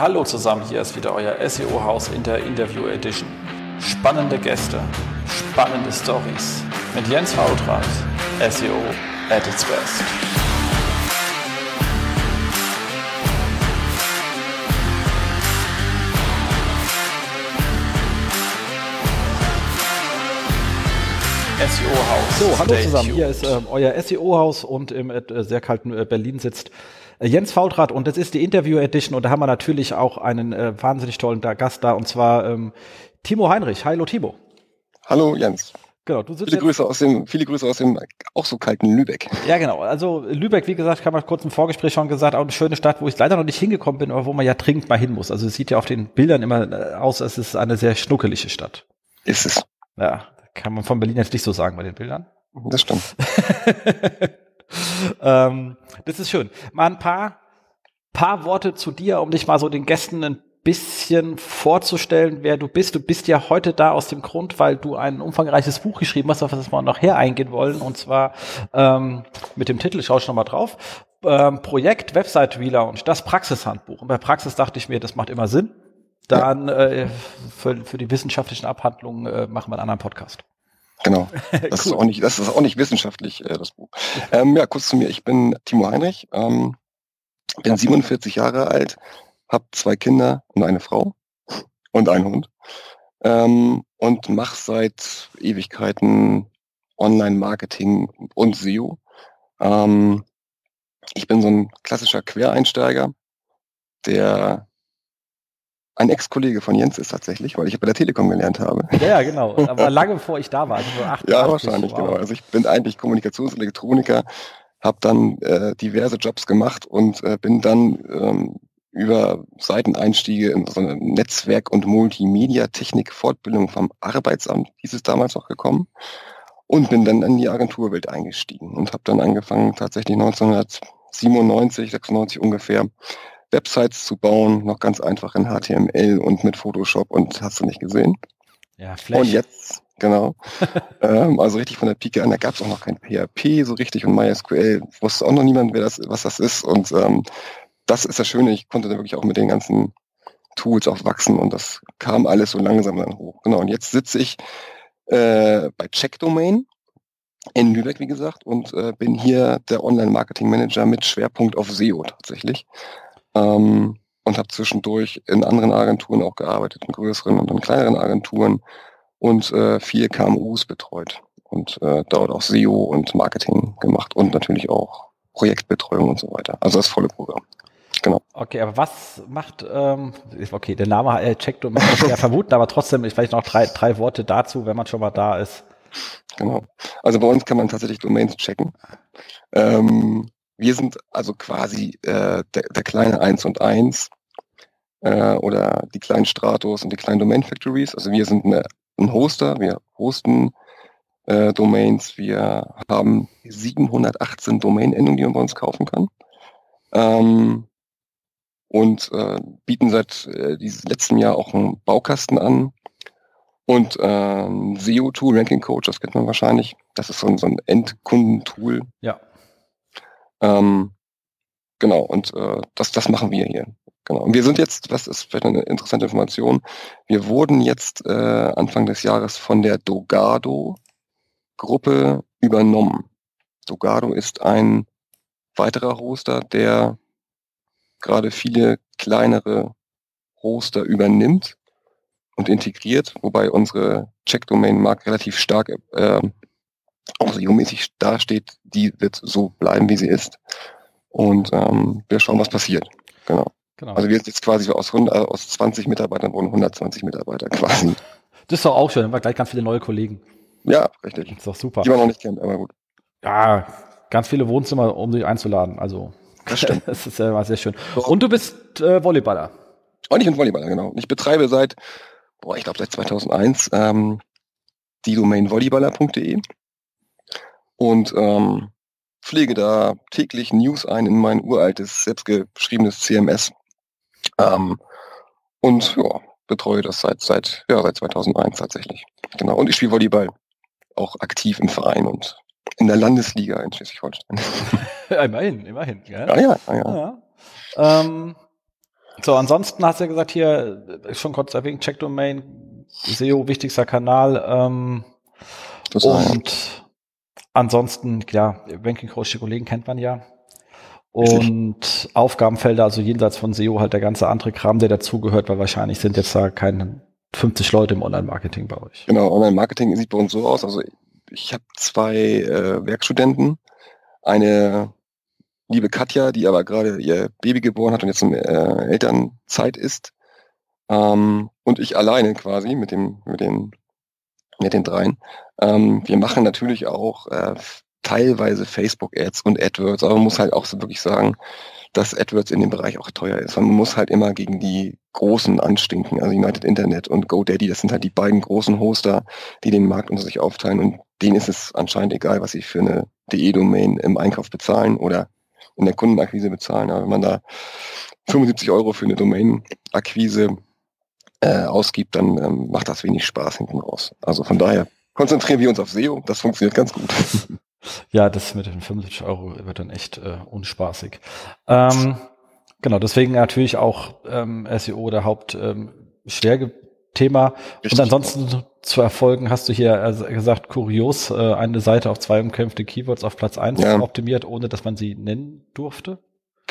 Hallo zusammen, hier ist wieder euer SEO-Haus in der Interview Edition. Spannende Gäste, spannende Stories mit Jens Fautrat, SEO at its best. SEO-Haus. So, hallo zusammen. tuned. Hier ist ähm, euer SEO-Haus und im äh, sehr kalten äh, Berlin sitzt Jens Faultrat und das ist die Interview-Edition und da haben wir natürlich auch einen äh, wahnsinnig tollen Gast da und zwar ähm, Timo Heinrich. Hallo Timo. Hallo Jens. Genau, du sitzt Viele Grüße aus dem, viele Grüße aus dem auch so kalten Lübeck. Ja, genau. Also Lübeck, wie gesagt, haben wir kurz im Vorgespräch schon gesagt, auch eine schöne Stadt, wo ich leider noch nicht hingekommen bin, aber wo man ja dringend mal hin muss. Also es sieht ja auf den Bildern immer äh, aus, als es ist eine sehr schnuckelige Stadt. Ist es. Ja, kann man von Berlin jetzt nicht so sagen bei den Bildern. Das stimmt. ähm, das ist schön. Mal ein paar, paar Worte zu dir, um dich mal so den Gästen ein bisschen vorzustellen, wer du bist. Du bist ja heute da aus dem Grund, weil du ein umfangreiches Buch geschrieben hast, auf das wir noch her eingehen wollen. Und zwar ähm, mit dem Titel, ich schaue schon mal drauf, ähm, Projekt Website Relaunch, das Praxishandbuch. Und bei Praxis dachte ich mir, das macht immer Sinn. Dann äh, für, für die wissenschaftlichen Abhandlungen äh, machen wir einen anderen Podcast. Genau. Das, ist, auch nicht, das ist auch nicht wissenschaftlich, äh, das Buch. Ähm, ja, kurz zu mir. Ich bin Timo Heinrich, ähm, bin 47 Jahre alt, habe zwei Kinder und eine Frau und einen Hund ähm, und mache seit Ewigkeiten Online-Marketing und SEO. Ähm, ich bin so ein klassischer Quereinsteiger, der ein Ex-Kollege von Jens ist tatsächlich, weil ich bei der Telekom gelernt habe. Ja, ja, genau. Aber lange bevor ich da war. Also so 88, Ja, wahrscheinlich, wow. genau. Also ich bin eigentlich Kommunikationselektroniker, habe dann äh, diverse Jobs gemacht und äh, bin dann ähm, über Seiteneinstiege in so eine Netzwerk- und Multimedia-Technik-Fortbildung vom Arbeitsamt, hieß es damals noch gekommen, und bin dann in die Agenturwelt eingestiegen und habe dann angefangen, tatsächlich 1997, 96 ungefähr, Websites zu bauen, noch ganz einfach in HTML und mit Photoshop und hast du nicht gesehen. Ja, Flash. Und jetzt, genau. ähm, also richtig von der Pike an, da gab es auch noch kein PHP so richtig und MySQL wusste auch noch niemand, wer das, was das ist. Und ähm, das ist das Schöne, ich konnte da wirklich auch mit den ganzen Tools auch wachsen und das kam alles so langsam dann hoch. Genau, und jetzt sitze ich äh, bei Checkdomain in Lübeck, wie gesagt, und äh, bin hier der Online-Marketing-Manager mit Schwerpunkt auf SEO tatsächlich. Ähm, und habe zwischendurch in anderen Agenturen auch gearbeitet, in größeren und in kleineren Agenturen und äh, vier KMUs betreut und äh, dort auch SEO und Marketing gemacht und natürlich auch Projektbetreuung und so weiter. Also das volle Programm. Genau. Okay, aber was macht, ähm, okay, der Name äh, checkt und das ja vermuten, aber trotzdem vielleicht noch drei, drei Worte dazu, wenn man schon mal da ist. Genau. Also bei uns kann man tatsächlich Domains checken. Ähm, wir sind also quasi äh, der, der kleine 1 und 1 äh, oder die kleinen Stratos und die kleinen Domain Factories. Also wir sind eine, ein Hoster, wir hosten äh, Domains, wir haben 718 Domain-Endungen, die man bei uns kaufen kann. Ähm, und äh, bieten seit äh, diesem letzten Jahr auch einen Baukasten an, und ähm, SEO-Tool, Ranking Coach, das kennt man wahrscheinlich. Das ist so ein, so ein Endkundentool. Ja. Ähm, genau, und äh, das, das machen wir hier. Genau. Und wir sind jetzt, das ist vielleicht eine interessante Information, wir wurden jetzt äh, Anfang des Jahres von der Dogado-Gruppe übernommen. Dogado ist ein weiterer Hoster, der gerade viele kleinere Hoster übernimmt und integriert, wobei unsere Check-Domain-Mark relativ stark äh, auch SEO-mäßig dasteht. Die wird so bleiben, wie sie ist. Und ähm, wir schauen, was passiert. Genau. Genau. Also wir sind jetzt quasi aus, 100, äh, aus 20 Mitarbeitern wurden 120 Mitarbeiter quasi. das ist doch auch schön, haben wir gleich ganz viele neue Kollegen. Ja, richtig. Das ist doch super. Die man noch nicht kennt, aber gut. Ja, ganz viele Wohnzimmer, um sich einzuladen. Also, Das stimmt. das ist immer sehr schön. Und du bist äh, Volleyballer. Und ich bin Volleyballer, genau. Ich betreibe seit, boah, ich glaube seit 2001 ähm, die Domain volleyballer.de und ähm, pflege da täglich News ein in mein uraltes, selbstgeschriebenes CMS. Ähm, und ja, betreue das seit, seit, ja, seit 2001 tatsächlich. Genau. Und ich spiele Volleyball auch aktiv im Verein und in der Landesliga in Schleswig-Holstein. immerhin, immerhin. Ja, ja, ja, ja. ja. Ähm, So, ansonsten hast du ja gesagt, hier schon kurz erwähnt, Checkdomain, SEO, wichtigster Kanal. Ähm, und ansonsten, ja, Ranking Coach, die Kollegen kennt man ja. Und Richtig. Aufgabenfelder, also jenseits von SEO, halt der ganze andere Kram, der dazugehört, weil wahrscheinlich sind jetzt da keine 50 Leute im Online-Marketing bei euch. Genau, Online-Marketing sieht bei uns so aus. Also ich habe zwei äh, Werkstudenten. Eine liebe Katja, die aber gerade ihr Baby geboren hat und jetzt in äh, Elternzeit ist. Ähm, und ich alleine quasi mit dem, mit den, mit den dreien. Ähm, wir machen natürlich auch äh, teilweise Facebook-Ads und AdWords, aber man muss halt auch so wirklich sagen, dass AdWords in dem Bereich auch teuer ist. Man muss halt immer gegen die großen anstinken, also United Internet und GoDaddy, das sind halt die beiden großen Hoster, die den Markt unter sich aufteilen und denen ist es anscheinend egal, was sie für eine DE-Domain im Einkauf bezahlen oder in der Kundenakquise bezahlen. Aber wenn man da 75 Euro für eine Domain-Akquise äh, ausgibt, dann ähm, macht das wenig Spaß hinten raus. Also von daher konzentrieren wir uns auf SEO, das funktioniert ganz gut. Ja, das mit den 75 Euro wird dann echt äh, unspaßig. Ähm, genau, deswegen natürlich auch ähm, SEO der Hauptschwerthema. Ähm, Und ansonsten zu Erfolgen hast du hier also gesagt, kurios, äh, eine Seite auf zwei umkämpfte Keywords auf Platz eins ja. optimiert, ohne dass man sie nennen durfte.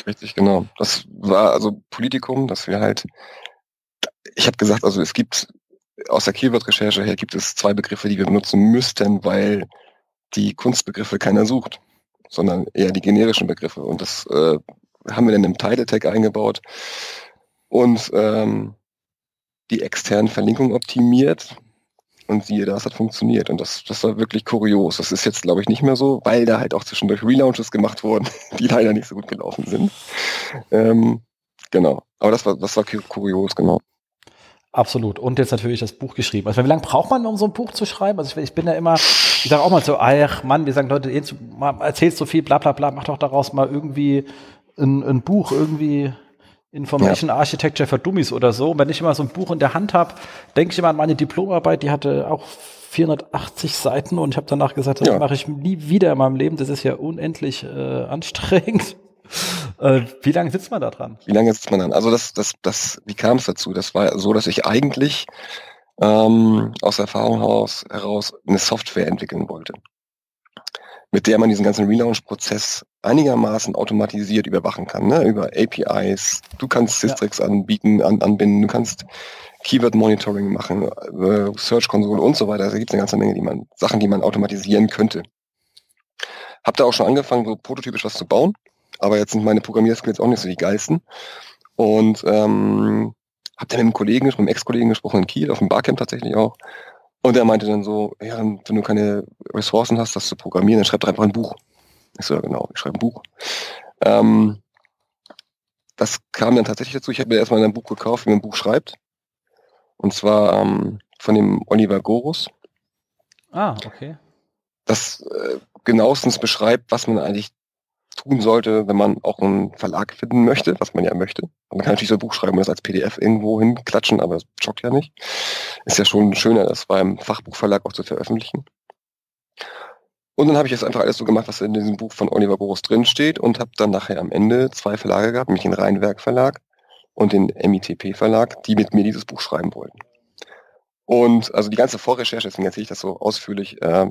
Richtig, genau. Das war also Politikum, dass wir halt, ich habe gesagt, also es gibt aus der Keyword-Recherche her gibt es zwei Begriffe, die wir benutzen müssten, weil die Kunstbegriffe keiner sucht, sondern eher die generischen Begriffe. Und das äh, haben wir dann im Title Tag eingebaut und ähm, die externen Verlinkungen optimiert. Und siehe, das hat funktioniert. Und das, das war wirklich kurios. Das ist jetzt, glaube ich, nicht mehr so, weil da halt auch zwischendurch Relaunches gemacht wurden, die leider nicht so gut gelaufen sind. Ähm, genau. Aber das war, das war kurios, genau. Absolut. Und jetzt natürlich das Buch geschrieben. Also wie lange braucht man, um so ein Buch zu schreiben? Also ich, ich bin ja immer, ich sage auch mal so, ach Mann, wir sagen Leute, erzählst so viel, bla bla bla, mach doch daraus mal irgendwie ein, ein Buch, irgendwie Information ja. Architecture für Dummies oder so. Und wenn ich immer so ein Buch in der Hand habe, denke ich immer an meine Diplomarbeit, die hatte auch 480 Seiten und ich habe danach gesagt, das ja. mache ich nie wieder in meinem Leben. Das ist ja unendlich äh, anstrengend. Äh, wie lange sitzt man da dran? Wie lange sitzt man dann? Also das, das, das, wie kam es dazu? Das war so, dass ich eigentlich ähm, aus Erfahrung heraus, heraus eine Software entwickeln wollte, mit der man diesen ganzen Relaunch-Prozess einigermaßen automatisiert überwachen kann, ne? über APIs. Du kannst Systrix ja. anbieten, an, anbinden, du kannst Keyword Monitoring machen, äh, Search Console und so weiter. Also da gibt es eine ganze Menge die man, Sachen, die man automatisieren könnte. Hab da auch schon angefangen, so prototypisch was zu bauen aber jetzt sind meine Programmierskills auch nicht so die geilsten. Und ähm, habe dann mit einem Kollegen, mit einem Ex-Kollegen gesprochen in Kiel, auf dem Barcamp tatsächlich auch. Und er meinte dann so, ja, wenn du keine Ressourcen hast, das zu programmieren, dann schreib doch einfach ein Buch. Ich so, ja genau, ich schreibe ein Buch. Ähm, das kam dann tatsächlich dazu. Ich habe mir erstmal ein Buch gekauft, wie man ein Buch schreibt. Und zwar ähm, von dem Oliver Gorus. Ah, okay. Das äh, genauestens beschreibt, was man eigentlich tun sollte, wenn man auch einen Verlag finden möchte, was man ja möchte. Man kann natürlich so ein Buch schreiben und das als PDF irgendwo hinklatschen, aber das schockt ja nicht. Ist ja schon schöner, das beim Fachbuchverlag auch zu veröffentlichen. Und dann habe ich jetzt einfach alles so gemacht, was in diesem Buch von Oliver Boris drinsteht und habe dann nachher am Ende zwei Verlage gehabt, nämlich den Rheinwerk Verlag und den MITP Verlag, die mit mir dieses Buch schreiben wollten. Und also die ganze Vorrecherche, deswegen erzähle ich das so ausführlich, äh,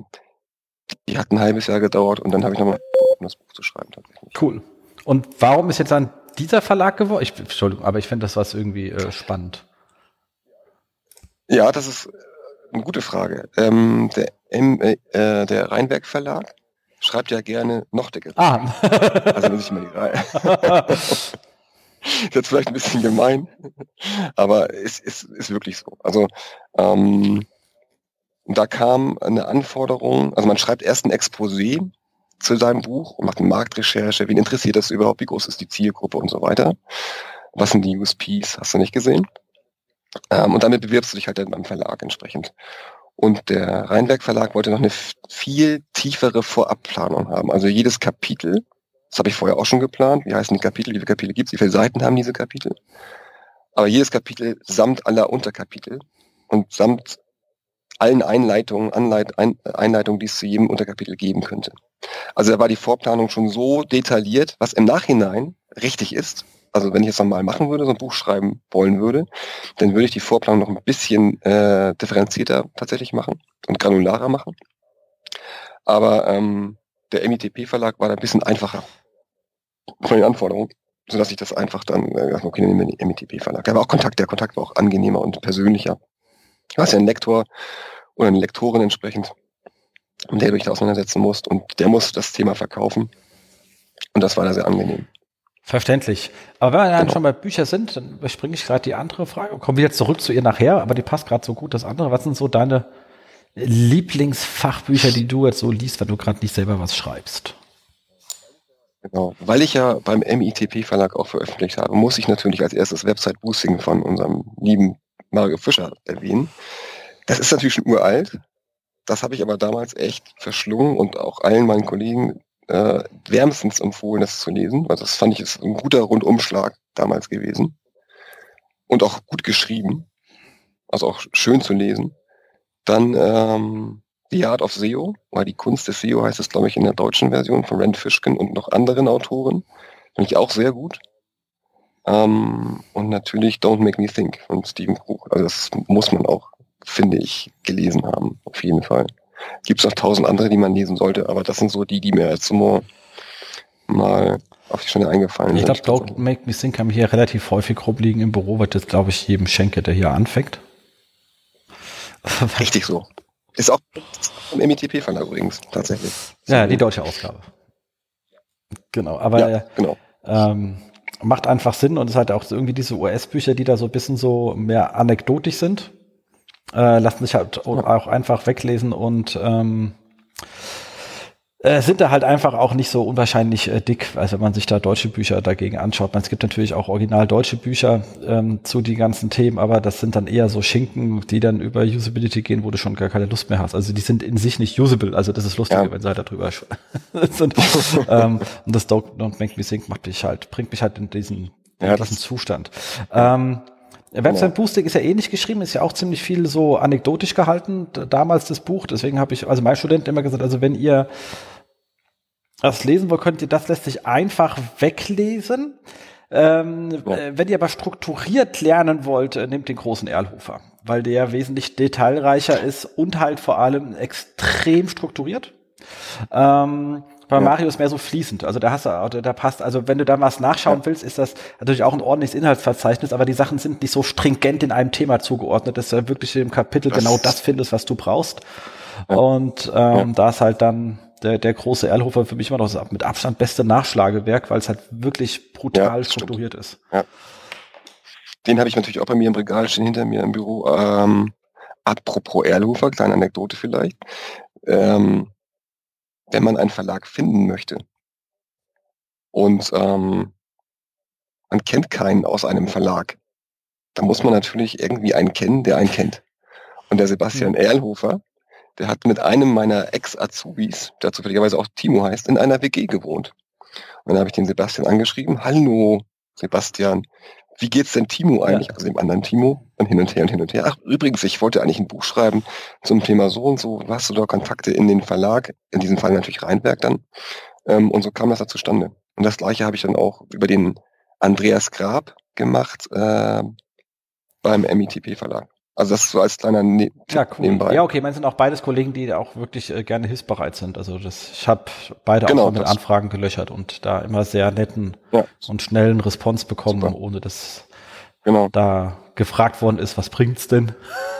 die hat ein halbes Jahr gedauert und dann habe ich nochmal um das Buch zu schreiben tatsächlich. Cool. Und warum ist jetzt dann dieser Verlag geworden? Ich, Entschuldigung, aber ich finde das was irgendwie äh, spannend. Ja, das ist eine gute Frage. Ähm, der, M, äh, äh der Rheinberg Verlag schreibt ja gerne noch dickere. Ah. also wenn ich mal die Reihe. ist jetzt vielleicht ein bisschen gemein, aber es ist, ist, ist wirklich so. Also ähm, da kam eine Anforderung, also man schreibt erst ein Exposé zu seinem Buch und macht eine Marktrecherche, wen interessiert das überhaupt, wie groß ist die Zielgruppe und so weiter. Was sind die USPs, hast du nicht gesehen? Ähm, und damit bewirbst du dich halt dann beim Verlag entsprechend. Und der Rheinberg Verlag wollte noch eine viel tiefere Vorabplanung haben. Also jedes Kapitel, das habe ich vorher auch schon geplant, wie heißen die Kapitel, wie viele Kapitel gibt es, wie viele Seiten haben diese Kapitel. Aber jedes Kapitel samt aller Unterkapitel und samt allen Einleitungen, Anleit, Ein, Einleitungen, die es zu jedem Unterkapitel geben könnte. Also da war die Vorplanung schon so detailliert, was im Nachhinein richtig ist. also wenn ich jetzt nochmal machen würde, so ein Buch schreiben wollen würde, dann würde ich die Vorplanung noch ein bisschen äh, differenzierter tatsächlich machen und granularer machen. Aber ähm, der MITP-Verlag war da ein bisschen einfacher von den Anforderungen, sodass ich das einfach dann, äh, okay, nehmen wir den MITP-Verlag. Da war auch Kontakt, der Kontakt war auch angenehmer und persönlicher. Du hast ja einen Lektor oder eine Lektorin entsprechend, mit der du dich auseinandersetzen musst und der muss das Thema verkaufen. Und das war da sehr angenehm. Verständlich. Aber wenn wir dann genau. schon bei Büchern sind, dann überspringe ich gerade die andere Frage, kommen wieder zurück zu ihr nachher, aber die passt gerade so gut, das andere. Was sind so deine Lieblingsfachbücher, die du jetzt so liest, wenn du gerade nicht selber was schreibst? Genau, weil ich ja beim MITP Verlag auch veröffentlicht habe, muss ich natürlich als erstes Website Boosting von unserem lieben Mario Fischer erwähnen. Das ist natürlich schon uralt. Das habe ich aber damals echt verschlungen und auch allen meinen Kollegen äh, wärmstens empfohlen, das zu lesen. Also das fand ich ist ein guter Rundumschlag damals gewesen. Und auch gut geschrieben. Also auch schön zu lesen. Dann ähm, The Art of SEO, weil die Kunst des SEO heißt es, glaube ich, in der deutschen Version von Rand Fishkin und noch anderen Autoren. Finde ich auch sehr gut. Ähm, und natürlich Don't Make Me Think von Stephen Krug. Also das muss man auch, finde ich, gelesen haben, auf jeden Fall. Gibt es noch tausend andere, die man lesen sollte, aber das sind so die, die mir jetzt mal, mal auf die Stunde eingefallen ich sind. Ich glaube, Don't Make Me Think haben hier relativ häufig rumliegen im Büro, weil das, glaube ich, jedem schenke, der hier anfängt. Richtig so. Ist auch im MITP-Verlag übrigens, tatsächlich. Ja, die deutsche Ausgabe. Genau, aber ja, genau. Ähm, macht einfach Sinn und es hat auch irgendwie diese US-Bücher, die da so ein bisschen so mehr anekdotisch sind, äh, lassen sich halt auch einfach weglesen und ähm, äh, sind da halt einfach auch nicht so unwahrscheinlich äh, dick, also wenn man sich da deutsche Bücher dagegen anschaut. Man, es gibt natürlich auch original deutsche Bücher ähm, zu den ganzen Themen, aber das sind dann eher so Schinken, die dann über Usability gehen, wo du schon gar keine Lust mehr hast. Also die sind in sich nicht usable, also das ist lustig, ja. wenn sie halt darüber sind. ähm, und das Don't, Don't Make Me Think macht mich halt, bringt mich halt in diesen, ja, diesen Zustand. Ähm, Website Boosting ist ja ähnlich geschrieben, ist ja auch ziemlich viel so anekdotisch gehalten, damals das Buch. Deswegen habe ich, also mein Student immer gesagt, also wenn ihr das lesen wollt, könnt ihr, das lässt sich einfach weglesen. Ähm, ja. Äh, wenn ihr aber strukturiert lernen wollt, äh, nehmt den großen Erlhofer, weil der wesentlich detailreicher ist und halt vor allem extrem strukturiert. Ähm, bei ja. Mario ist mehr so fließend. Also da hast du, da passt, also wenn du da was nachschauen ja. willst, ist das natürlich auch ein ordentliches Inhaltsverzeichnis, aber die Sachen sind nicht so stringent in einem Thema zugeordnet, dass du wirklich im Kapitel das genau das findest, was du brauchst. Ja. Und ähm, da ist halt dann der, der große Erlhofer für mich immer noch das mit Abstand beste Nachschlagewerk, weil es halt wirklich brutal strukturiert stimmt. ist. Ja. Den habe ich natürlich auch bei mir im Regal stehen, hinter mir im Büro. Ähm, apropos Erlhofer, kleine Anekdote vielleicht. Ähm, wenn man einen Verlag finden möchte und ähm, man kennt keinen aus einem Verlag, dann muss man natürlich irgendwie einen kennen, der einen kennt. Und der Sebastian mhm. Erlhofer, der hat mit einem meiner Ex-Azubis, der zufälligerweise auch Timo heißt, in einer WG gewohnt. Und dann habe ich den Sebastian angeschrieben, hallo Sebastian, wie geht's denn Timo eigentlich, ja. also dem anderen Timo, und hin und her und hin und her. Ach, übrigens, ich wollte eigentlich ein Buch schreiben zum Thema so und so. Hast du da Kontakte in den Verlag? In diesem Fall natürlich Rheinberg dann. Ähm, und so kam das da zustande. Und das gleiche habe ich dann auch über den Andreas Grab gemacht äh, beim MITP Verlag. Also das so als kleiner ne ja, cool. nebenbei. Ja, okay, man sind auch beides Kollegen, die auch wirklich äh, gerne hilfsbereit sind. Also das, ich habe beide genau, auch mit Anfragen gelöchert und da immer sehr netten ja. und schnellen Response bekommen, Super. ohne dass genau. da gefragt worden ist, was bringt's denn?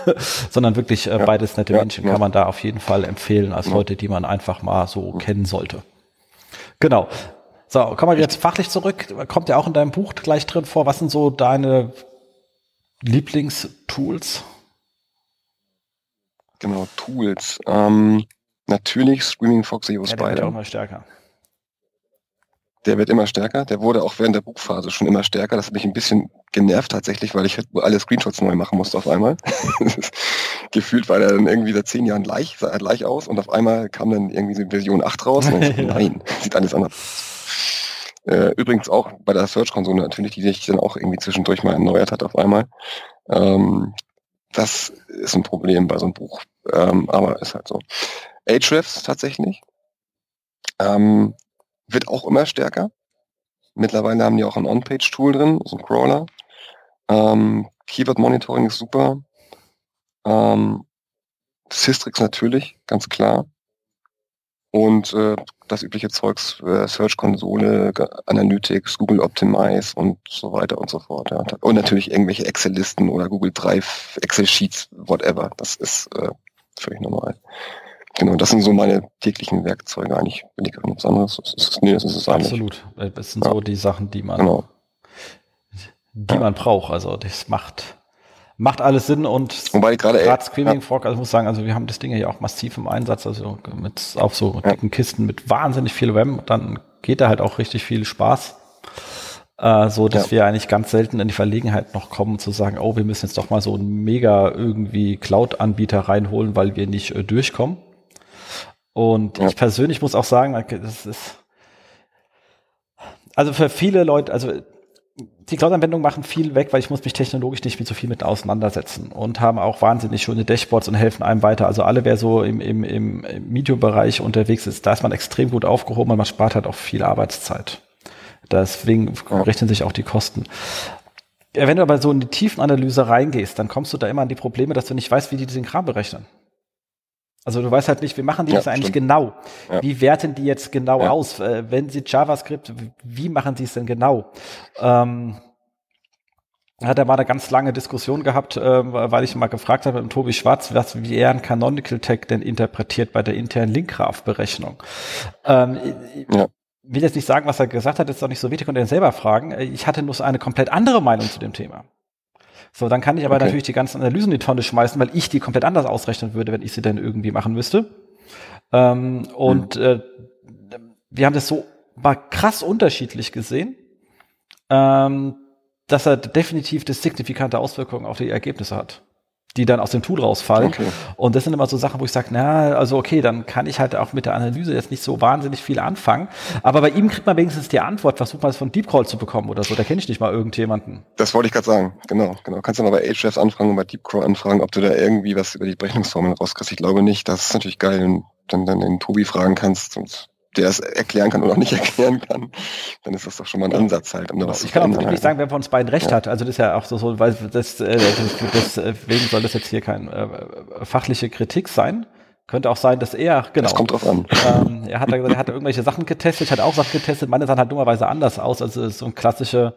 Sondern wirklich äh, ja. beides nette Menschen kann man da auf jeden Fall empfehlen als Leute, die man einfach mal so kennen sollte. Genau. So, kommen wir jetzt fachlich zurück. Kommt ja auch in deinem Buch gleich drin vor. Was sind so deine Lieblingstools? Genau, Tools. Ähm, natürlich Screaming Fox Zero Spider. Der wird auch immer stärker. Der wird immer stärker. Der wurde auch während der Buchphase schon immer stärker. Das hat mich ein bisschen genervt tatsächlich, weil ich halt alle Screenshots neu machen musste auf einmal. Gefühlt war der dann irgendwie seit zehn Jahren gleich, sah er gleich aus und auf einmal kam dann irgendwie so Version 8 raus. Und ich, nein, sieht alles anders aus. Äh, übrigens auch bei der Search-Konsole natürlich, die sich dann auch irgendwie zwischendurch mal erneuert hat auf einmal. Ähm, das ist ein Problem bei so einem Buch, ähm, aber ist halt so. Ahrefs tatsächlich ähm, wird auch immer stärker. Mittlerweile haben die auch ein On-Page-Tool drin, so ein Crawler. Ähm, Keyword Monitoring ist super. Ähm, Systrix natürlich, ganz klar. Und äh, das übliche Zeugs, äh, Search-Konsole, Analytics, Google Optimize und so weiter und so fort. Ja. Und natürlich irgendwelche Excel-Listen oder Google Drive, Excel-Sheets, whatever. Das ist äh, völlig normal. Genau, das sind so meine täglichen Werkzeuge eigentlich. Bin ich nichts anderes. Das ist, nee, das ist es eigentlich. Absolut. Das sind ja. so die Sachen, die man, genau. die ja. man braucht. Also das macht, macht alles Sinn und Wobei gerade Screaming ja. Frog, also ich muss sagen, also wir haben das Ding ja auch massiv im Einsatz, also mit auf so dicken Kisten mit wahnsinnig viel RAM, dann geht da halt auch richtig viel Spaß. Äh, so dass wir eigentlich ganz selten in die Verlegenheit noch kommen zu sagen, oh, wir müssen jetzt doch mal so einen mega irgendwie Cloud-Anbieter reinholen, weil wir nicht äh, durchkommen. Und ja. ich persönlich muss auch sagen, das ist, also für viele Leute, also die Cloud-Anwendungen machen viel weg, weil ich muss mich technologisch nicht mit so viel mit auseinandersetzen und haben auch wahnsinnig schöne Dashboards und helfen einem weiter. Also alle, wer so im, im, im Medium-Bereich unterwegs ist, da ist man extrem gut aufgehoben und man spart halt auch viel Arbeitszeit. Deswegen rechnen sich auch die Kosten. Wenn du aber so in die Tiefenanalyse reingehst, dann kommst du da immer an die Probleme, dass du nicht weißt, wie die diesen Kram berechnen. Also du weißt halt nicht, wie machen die ja, das eigentlich stimmt. genau? Ja. Wie werten die jetzt genau ja. aus? Äh, wenn sie JavaScript, wie machen sie es denn genau? Ähm, hat er mal eine ganz lange Diskussion gehabt, äh, weil ich mal gefragt habe mit Tobi Schwarz, was, wie er ein Canonical Tag denn interpretiert bei der internen Linkgraph-Berechnung. Ähm, ja. Ich will jetzt nicht sagen, was er gesagt hat, ist doch nicht so wichtig, konnte er selber fragen. Ich hatte nur so eine komplett andere Meinung zu dem Thema. So, dann kann ich aber okay. natürlich die ganzen Analysen in die Tonne schmeißen, weil ich die komplett anders ausrechnen würde, wenn ich sie denn irgendwie machen müsste. Ähm, und hm. äh, wir haben das so mal krass unterschiedlich gesehen, ähm, dass er definitiv das signifikante Auswirkungen auf die Ergebnisse hat die dann aus dem Tool rausfallen. Okay. Und das sind immer so Sachen, wo ich sage, na, also okay, dann kann ich halt auch mit der Analyse jetzt nicht so wahnsinnig viel anfangen. Aber bei ihm kriegt man wenigstens die Antwort, versucht mal es von Deepcrawl zu bekommen oder so. Da kenne ich nicht mal irgendjemanden. Das wollte ich gerade sagen. Genau, genau. Kannst du mal bei Ahrefs anfragen und bei Deepcrawl anfragen, ob du da irgendwie was über die Berechnungsformeln rauskriegst. Ich glaube nicht. Das ist natürlich geil, wenn du dann, dann den Tobi fragen kannst und der es erklären kann oder auch nicht erklären kann, dann ist das doch schon mal ein Ansatz halt, um was Ich kann auch nicht halt. sagen, wer von uns beiden recht ja. hat. Also das ist ja auch so, so weil das, äh, das, deswegen soll das jetzt hier kein äh, fachliche Kritik sein. Könnte auch sein, dass er, genau. Das kommt drauf an. Ähm, er hat gesagt, er hat irgendwelche Sachen getestet, hat auch Sachen getestet. Meine sahen halt dummerweise anders aus. Also so ein klassische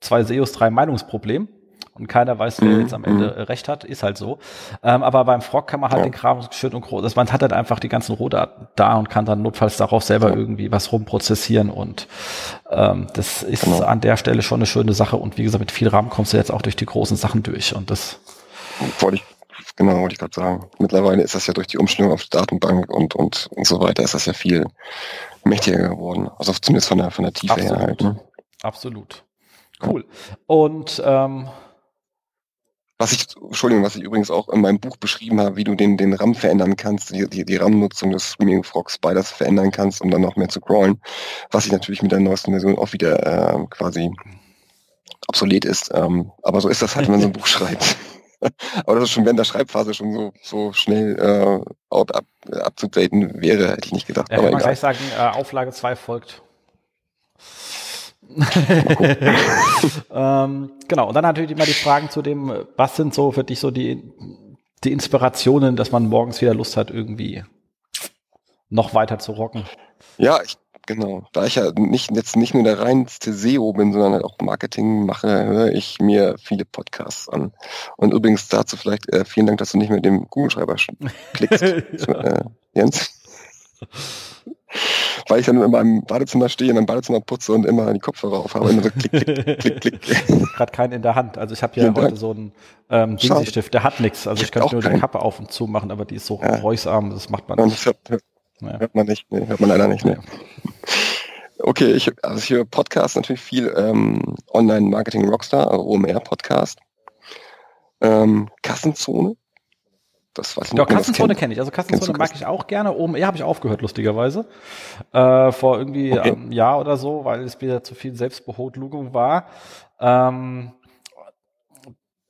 zwei SEOs, drei Meinungsproblem und keiner weiß, wer mhm. jetzt am Ende mhm. recht hat, ist halt so. Ähm, aber beim Frog kann man halt ja. den Kram schön und groß, also man hat halt einfach die ganzen Rohdaten da und kann dann notfalls darauf selber ja. irgendwie was rumprozessieren und ähm, das ist genau. an der Stelle schon eine schöne Sache und wie gesagt, mit viel RAM kommst du jetzt auch durch die großen Sachen durch und das wollte ich Genau, wollte ich gerade sagen. Mittlerweile ist das ja durch die Umstellung auf die Datenbank und, und, und so weiter, ist das ja viel mächtiger geworden. Also zumindest von der, von der Tiefe Absolut. her halt. Ne? Absolut. Cool. Und ähm, was ich, Entschuldigung, was ich übrigens auch in meinem Buch beschrieben habe, wie du den, den RAM verändern kannst, die, die, die RAM-Nutzung des Screaming Frog Spiders verändern kannst, um dann noch mehr zu crawlen, was ich natürlich mit der neuesten Version auch wieder äh, quasi obsolet ist. Ähm, aber so ist das halt, wenn man so ein Buch schreibt. aber das ist schon während der Schreibphase schon so, so schnell äh, abzudaten wäre, hätte ich nicht gedacht. Ja, aber kann man gleich sagen, äh, Auflage 2 folgt. ähm, genau, und dann natürlich immer die Fragen zu dem, was sind so für dich so die, die Inspirationen, dass man morgens wieder Lust hat, irgendwie noch weiter zu rocken? Ja, ich, genau. Da ich ja nicht, jetzt nicht nur der reinste SEO bin, sondern halt auch Marketing mache, höre ich mir viele Podcasts an. Und übrigens dazu vielleicht äh, vielen Dank, dass du nicht mit dem Google-Schreiber klickst, äh, Jens weil ich dann in meinem Badezimmer stehe, in meinem Badezimmer putze und immer die Kopfhörer aufhabe. So klick, klick, klick, klick. Gerade keinen in der Hand. Also ich habe hier heute Dank. so einen ähm, Dingsy-Stift, der hat nichts. Also ich, ich könnte nur keinen. die Kappe auf und zu machen, aber die ist so ja. räusarm, das macht man nicht. Das hört, hört, hört, man nicht, nee, hört man leider nicht. Nee. Okay, ich, also ich höre Podcasts natürlich viel ähm, Online-Marketing Rockstar, also OMR-Podcast. Ähm, Kassenzone das weiß ich nicht. Ja, Kassenzone kenne ich. Also Kassenzone mag ich auch gerne. Oben eher habe ich aufgehört, lustigerweise. Äh, vor irgendwie okay. einem Jahr oder so, weil es wieder zu viel Selbstbehodlugung war. Ähm,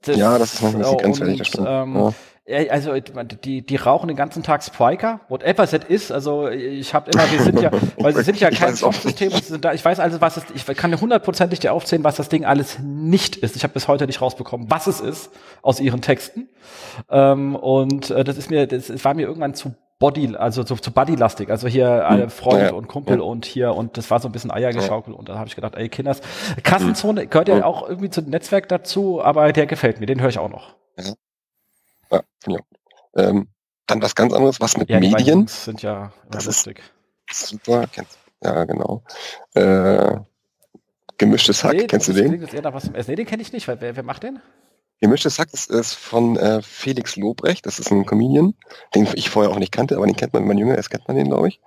das, ja, das ist manchmal ein bisschen grenzwertig, das stimmt. Ähm, ja. Also die, die rauchen den ganzen Tag Spiker, whatever that is. Also ich habe immer, wir sind ja, weil sie sind ja kein und sind da, ich weiß also, was es, ich kann hundertprozentig dir aufzählen, was das Ding alles nicht ist. Ich habe bis heute nicht rausbekommen, was es ist aus ihren Texten. Ähm, und äh, das ist mir, das, das war mir irgendwann zu Body, also zu, zu Bodylastig, also hier äh, Freund ja, und Kumpel ja. und hier und das war so ein bisschen Eiergeschaukel ja. und da habe ich gedacht, ey Kinders, Kassenzone gehört ja auch irgendwie zum Netzwerk dazu, aber der gefällt mir, den höre ich auch noch. Ja, ja. Ähm, dann was ganz anderes, was mit ja, Medien. sind ja das lustig. ist super, kennst, ja genau. Äh, gemischtes Hack, nee, kennst du den? Klingt eher nach was Essen. Nee, den kenne ich nicht, weil wer, wer macht den? Gemischtes Hack ist, ist von äh, Felix Lobrecht, das ist ein Comedian, den ich vorher auch nicht kannte, aber den kennt man, wenn man jünger ist, kennt man den, glaube ich.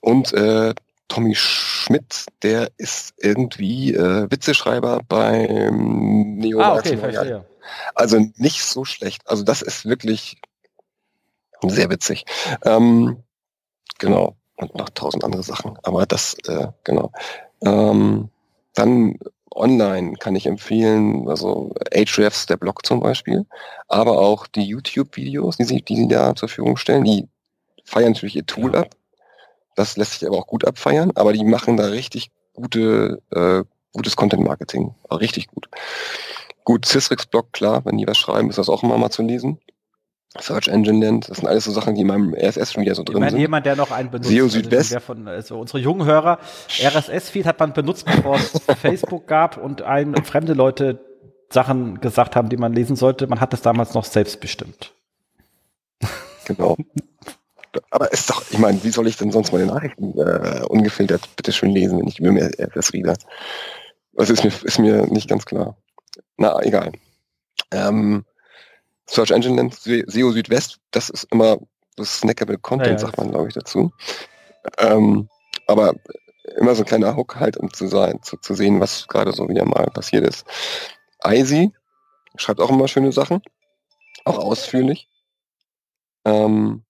Und äh, Tommy Schmidt, der ist irgendwie äh, Witzeschreiber beim Neo ah, okay, verstehe. Also nicht so schlecht. Also das ist wirklich sehr witzig. Ähm, genau. Und noch tausend andere Sachen. Aber das, äh, genau. Ähm, dann online kann ich empfehlen, also Ahrefs, der Blog zum Beispiel, aber auch die YouTube-Videos, die sie, die sie da zur Verfügung stellen, die feiern natürlich ihr Tool ab. Das lässt sich aber auch gut abfeiern, aber die machen da richtig gute, äh, gutes Content-Marketing. Richtig gut. Gut, Sysrix-Blog, klar, wenn die was schreiben, ist das auch immer mal zu lesen. Search Engine nennt. Das sind alles so Sachen, die in meinem RSS schon wieder so drin ich meine, sind. Jemand, der noch einen benutzt. SEO also Südwest. Also, von, also unsere jungen Hörer, RSS-Feed hat man benutzt, bevor es Facebook gab und ein fremde Leute Sachen gesagt haben, die man lesen sollte. Man hat das damals noch selbst bestimmt. Genau. Aber ist doch, ich meine, wie soll ich denn sonst meine Nachrichten äh, ungefiltert bitte schön lesen, wenn ich über mir RSS-Reader? Das ist mir, ist mir nicht ganz klar. Na, egal. Ähm, Search Engine nennt SEO Südwest, das ist immer das Snackable Content, ja, ja, sagt man, glaube ich, dazu. Ähm, aber immer so ein kleiner Hook halt, um zu sein, zu, zu sehen, was gerade so wieder mal passiert ist. Easy schreibt auch immer schöne Sachen, auch ausführlich. Ähm,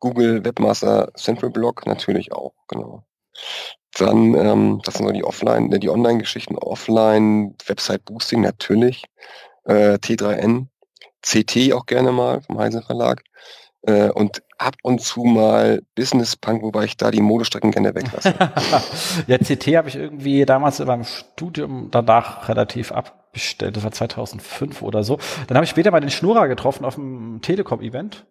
Google Webmaster Central Blog natürlich auch, genau. Dann, ähm, das sind so die Offline, die Online-Geschichten, Offline, Website Boosting natürlich, äh, T3N, CT auch gerne mal vom Heisen Verlag äh, und ab und zu mal Business Punk, wobei ich da die Modestrecken gerne weglasse. ja, CT habe ich irgendwie damals beim Studium danach relativ abbestellt. Das war 2005 oder so. Dann habe ich später mal den Schnurrer getroffen auf dem Telekom-Event.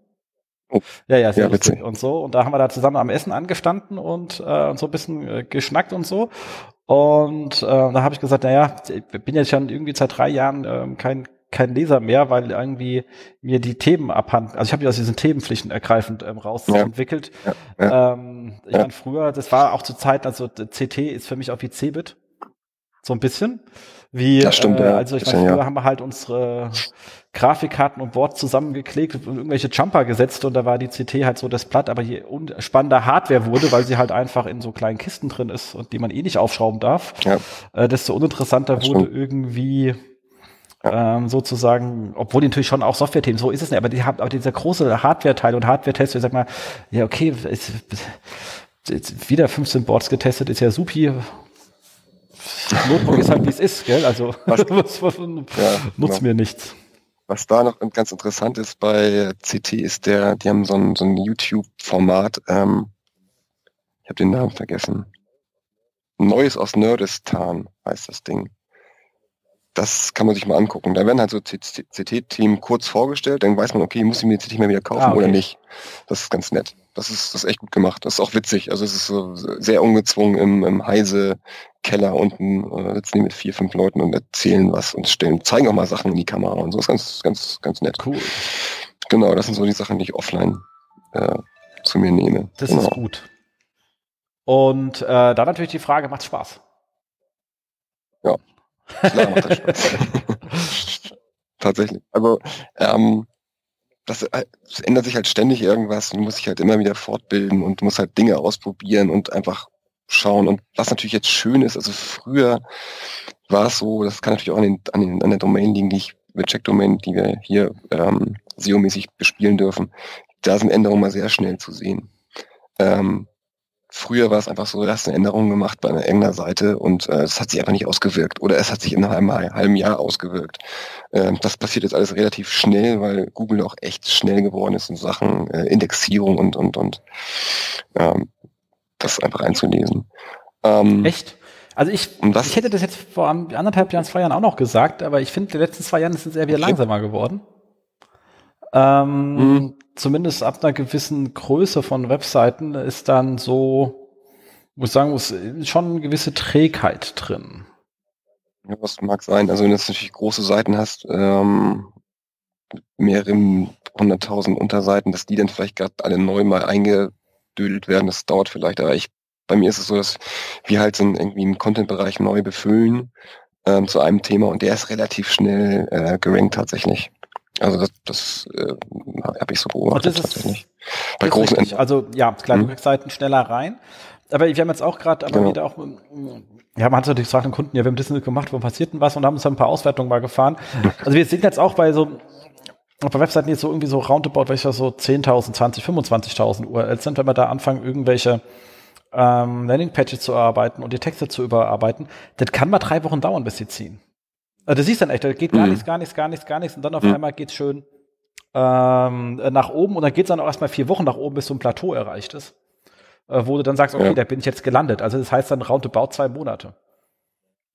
Oh. Ja, ja, sehr ja, lustig und so. Und da haben wir da zusammen am Essen angestanden und, äh, und so ein bisschen äh, geschnackt und so. Und äh, da habe ich gesagt, naja, ich bin jetzt schon irgendwie seit drei Jahren äh, kein kein Leser mehr, weil irgendwie mir die Themen abhanden, also ich habe mich aus diesen Themenpflichten ergreifend ähm, rausentwickelt. Ja. Ja. Ähm, ich ja. meine, früher, das war auch zur Zeit, also CT ist für mich auch wie Cebit. So ein bisschen. Wie, das stimmt, äh, also ich meine, früher haben wir halt unsere Grafikkarten und Boards zusammengeklickt und irgendwelche Jumper gesetzt und da war die CT halt so das Blatt, aber je spannender Hardware wurde, weil sie halt einfach in so kleinen Kisten drin ist und die man eh nicht aufschrauben darf, ja. äh, desto uninteressanter wurde irgendwie ähm, sozusagen, obwohl die natürlich schon auch Software-Themen, so ist es nicht, aber die haben, aber dieser große Hardware-Teil und Hardware-Test, ich sag mal, ja, okay, ist, ist wieder 15 Boards getestet, ist ja supi. Notebook ist halt, wie es ist, gell? Also, was, was, was ja, nutzt genau. mir nichts. Was da noch ganz interessant ist bei CT, ist der, die haben so ein, so ein YouTube-Format, ähm, ich habe den Namen vergessen. Neues aus Nerdistan heißt das Ding das kann man sich mal angucken. Da werden halt so CT-Team kurz vorgestellt, dann weiß man, okay, muss ich mir CT mal wieder kaufen ah, okay. oder nicht. Das ist ganz nett. Das ist, das ist echt gut gemacht. Das ist auch witzig. Also es ist so sehr ungezwungen im, im heise Keller unten äh, sitzen die mit vier, fünf Leuten und erzählen was und stellen, zeigen auch mal Sachen in die Kamera und so. Das ist ganz, ganz, ganz nett. Cool. Genau, das sind so die Sachen, die ich offline äh, zu mir nehme. Das genau. ist gut. Und äh, dann natürlich die Frage, macht Spaß? Ja, Klar macht das Spaß. Tatsächlich. Also ähm, das, das, äh, ändert sich halt ständig irgendwas. Du musst dich halt immer wieder fortbilden und du musst halt Dinge ausprobieren und einfach schauen. Und was natürlich jetzt schön ist, also früher war es so, das kann natürlich auch an, den, an, den, an der Domain liegen, die ich, mit Check-Domain, die wir hier ähm, SEO-mäßig bespielen dürfen. Da sind Änderungen mal sehr schnell zu sehen. Ähm, früher war es einfach so, du hast eine Änderung gemacht bei einer irgendeiner Seite und äh, es hat sich einfach nicht ausgewirkt oder es hat sich in einem halben Jahr ausgewirkt. Ähm, das passiert jetzt alles relativ schnell, weil Google auch echt schnell geworden ist in Sachen äh, Indexierung und und und ähm, das einfach einzulesen. Ähm, echt? Also ich, ich hätte das jetzt vor anderthalb Jahren, zwei Jahren auch noch gesagt, aber ich finde, die letzten zwei Jahren ist es eher wieder langsamer geworden. Ähm, mhm. Zumindest ab einer gewissen Größe von Webseiten ist dann so, muss sagen, muss schon eine gewisse Trägheit drin. Ja, was mag sein. Also wenn du natürlich große Seiten hast, ähm, mehrere hunderttausend Unterseiten, dass die dann vielleicht gerade alle neu mal eingedödelt werden, das dauert vielleicht. Aber ich, bei mir ist es so, dass wir halt so irgendwie einen Content-Bereich neu befüllen ähm, zu einem Thema und der ist relativ schnell äh, gerankt tatsächlich. Also das, das äh, habe ich so beobachtet das tatsächlich. Ist, Bei großen richtig. Also ja, klar, hm. du kriegst Seiten schneller rein. Aber wir haben jetzt auch gerade, aber genau. wieder auch, ja, man hat natürlich gesagt, den Kunden, ja, wir haben das gemacht, wo passiert denn was und haben uns ein paar Auswertungen mal gefahren. Also wir sind jetzt auch bei so, bei Webseiten jetzt so irgendwie so roundabout, welcher so 10.000, 20, 25.000 URLs sind, wenn wir da anfangen, irgendwelche ähm, Landingpages zu erarbeiten und die Texte zu überarbeiten, das kann mal drei Wochen dauern, bis sie ziehen. Also du siehst dann echt, da geht gar mhm. nichts, gar nichts, gar nichts, gar nichts und dann auf mhm. einmal geht's schön ähm, nach oben und dann geht's dann auch erstmal vier Wochen nach oben, bis so ein Plateau erreicht ist, äh, wo du dann sagst, okay, ja. da bin ich jetzt gelandet. Also das heißt dann roundabout zwei Monate.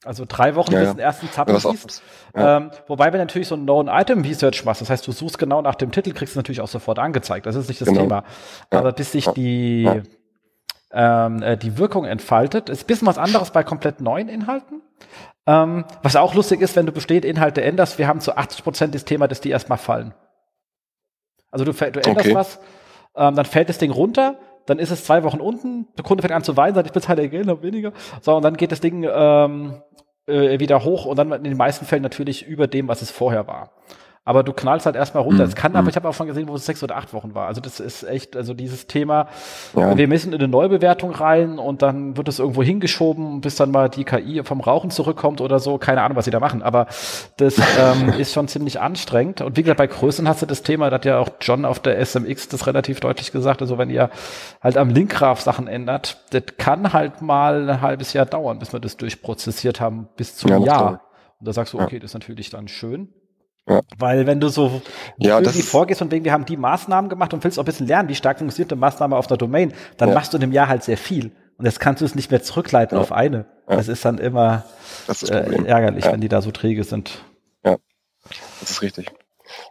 Also drei Wochen ja, bis ja. den ersten Zappen siehst. Ja. Ähm, wobei, wenn natürlich so ein Known-Item-Research machst, das heißt, du suchst genau nach dem Titel, kriegst du natürlich auch sofort angezeigt. Das ist nicht das genau. Thema. Aber bis sich die, ähm, äh, die Wirkung entfaltet, ist ein bisschen was anderes bei komplett neuen Inhalten. Ähm, was auch lustig ist, wenn du bestehende Inhalte änderst, wir haben zu 80 Prozent das Thema, dass die erstmal fallen. Also du, du änderst okay. was, ähm, dann fällt das Ding runter, dann ist es zwei Wochen unten, der Kunde fängt an zu weinen, sagt, ich bezahle Geld, noch weniger. So, und dann geht das Ding ähm, äh, wieder hoch und dann in den meisten Fällen natürlich über dem, was es vorher war aber du knallst halt erstmal runter. Es mhm. kann, aber mhm. ich habe auch schon gesehen, wo es sechs oder acht Wochen war. Also das ist echt, also dieses Thema, ja. wir müssen in eine Neubewertung rein und dann wird es irgendwo hingeschoben, bis dann mal die KI vom Rauchen zurückkommt oder so. Keine Ahnung, was sie da machen, aber das ähm, ist schon ziemlich anstrengend. Und wie gesagt, bei Größen hast du das Thema, da hat ja auch John auf der SMX das relativ deutlich gesagt, also wenn ihr halt am Linkgraph Sachen ändert, das kann halt mal ein halbes Jahr dauern, bis wir das durchprozessiert haben, bis zum ja, Jahr. Und da sagst du, okay, das ist natürlich dann schön. Ja. Weil wenn du so ja, irgendwie vorgehst und wegen, wir haben die Maßnahmen gemacht und willst auch ein bisschen lernen, wie stark funktioniert eine Maßnahme auf der Domain, dann ja. machst du in einem Jahr halt sehr viel. Und jetzt kannst du es nicht mehr zurückleiten ja. auf eine. Das ist dann immer ist äh, ärgerlich, wenn die da so träge sind. Ja, das ist richtig.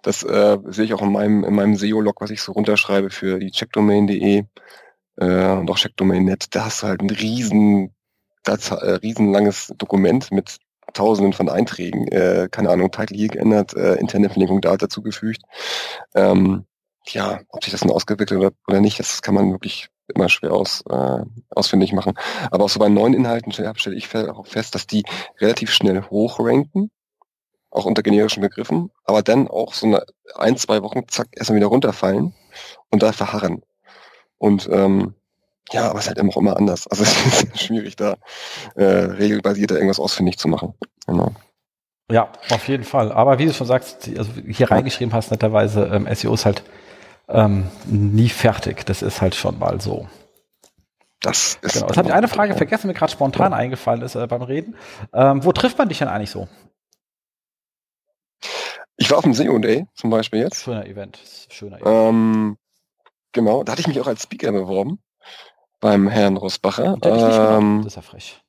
Das äh, sehe ich auch in meinem, in meinem SEO-Log, was ich so runterschreibe für die checkdomain.de äh, und auch checkdomain.net. Da hast du halt ein riesen, das, äh, riesenlanges Dokument mit Tausenden von Einträgen, äh, keine Ahnung, Titel hier geändert, äh, interne Verlinkung da dazugefügt. Ähm, ja, ob sich das nun ausgewirkt oder, oder nicht, das kann man wirklich immer schwer aus, äh, ausfindig machen. Aber auch so bei neuen Inhalten stelle stell ich auch fest, dass die relativ schnell hochranken, auch unter generischen Begriffen, aber dann auch so eine ein, zwei Wochen, zack, erstmal wieder runterfallen und da verharren. Und ähm, ja, aber es ist halt immer auch immer anders. Also es ist schwierig, da äh, regelbasiert irgendwas ausfindig zu machen. Genau. Ja, auf jeden Fall. Aber wie du schon sagst, also hier reingeschrieben hast, netterweise, ähm, SEO ist halt ähm, nie fertig. Das ist halt schon mal so. Das ist. Genau. Jetzt habe ich eine Frage vergessen, mir gerade spontan ja. eingefallen ist äh, beim Reden. Ähm, wo trifft man dich denn eigentlich so? Ich war auf dem SEO Day zum Beispiel jetzt. Schöner Event. Schöner Event. Ähm, genau, da hatte ich mich auch als Speaker beworben beim Herrn Rosbacher. Ähm, Das ist ja frech.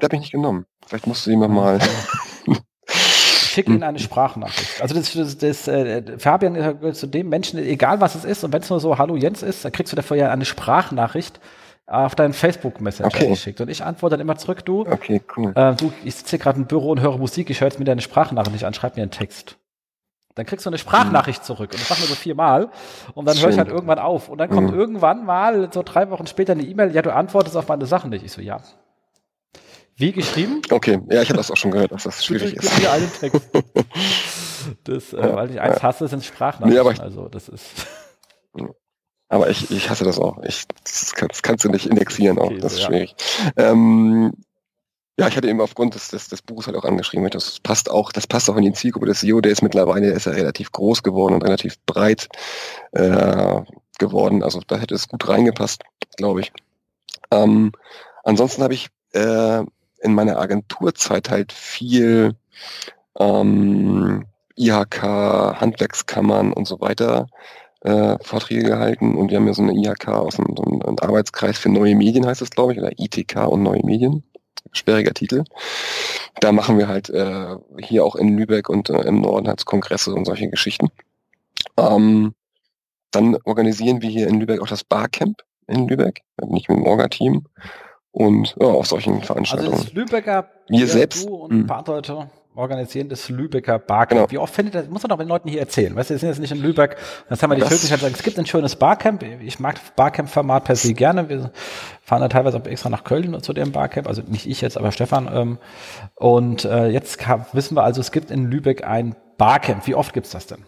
Der hat mich nicht genommen. Vielleicht musst du ihm mal. Schick ihm eine Sprachnachricht. Also das, das, das äh, Fabian gehört zu dem Menschen, egal was es ist, und wenn es nur so Hallo Jens ist, dann kriegst du dafür ja eine Sprachnachricht auf deinen Facebook-Messenger okay. geschickt. Und ich antworte dann immer zurück, du. Okay, cool. Äh, du, ich sitze hier gerade im Büro und höre Musik, ich höre jetzt mir deine Sprachnachricht nicht an, schreib mir einen Text. Dann kriegst du eine Sprachnachricht zurück. Und das machen wir so viermal. Und dann höre ich halt irgendwann auf. Und dann kommt mhm. irgendwann mal, so drei Wochen später, eine E-Mail, ja, du antwortest auf meine Sachen nicht. Ich so, ja. Wie geschrieben? Okay, ja, ich habe das auch schon gehört, dass das schwierig ist. Mir einen Text. Das, äh, weil ich eins ja. hasse, sind Sprachnachrichten. Nee, aber ich, also, das ist. Aber ich, ich hasse das auch. Ich, das, kannst, das kannst du nicht indexieren auch. Okay, das ist ja. schwierig. Ähm, ja, ich hatte eben aufgrund des, des, des Buches halt auch angeschrieben, das passt auch, das passt auch in die Zielgruppe des SEO, der ist mittlerweile, der ist ja relativ groß geworden und relativ breit äh, geworden. Also da hätte es gut reingepasst, glaube ich. Ähm, ansonsten habe ich äh, in meiner Agenturzeit halt viel ähm, IHK, Handwerkskammern und so weiter äh, Vorträge gehalten und wir haben ja so eine IHK aus einem, so einem Arbeitskreis für neue Medien heißt es, glaube ich, oder ITK und neue Medien. Sperriger Titel. Da machen wir halt äh, hier auch in Lübeck und äh, im Norden halt Kongresse und solche Geschichten. Ähm, dann organisieren wir hier in Lübeck auch das Barcamp in Lübeck, nicht mit dem Orga-Team und ja, auf solchen Veranstaltungen. Also das Lübecker, wir selbst, du und ein hm. paar Leute organisieren das Lübecker Barcamp. Genau. Wie oft findet das, muss man doch den Leuten hier erzählen. Weißt du, wir sind jetzt nicht in Lübeck. Das haben wir die Möglichkeit gesagt, es gibt ein schönes Barcamp. Ich mag das Barcamp-Format per se gerne. Wir fahren da teilweise auch extra nach Köln zu dem Barcamp. Also nicht ich jetzt, aber Stefan. Ähm, und äh, jetzt wissen wir also, es gibt in Lübeck ein Barcamp. Wie oft gibt's das denn?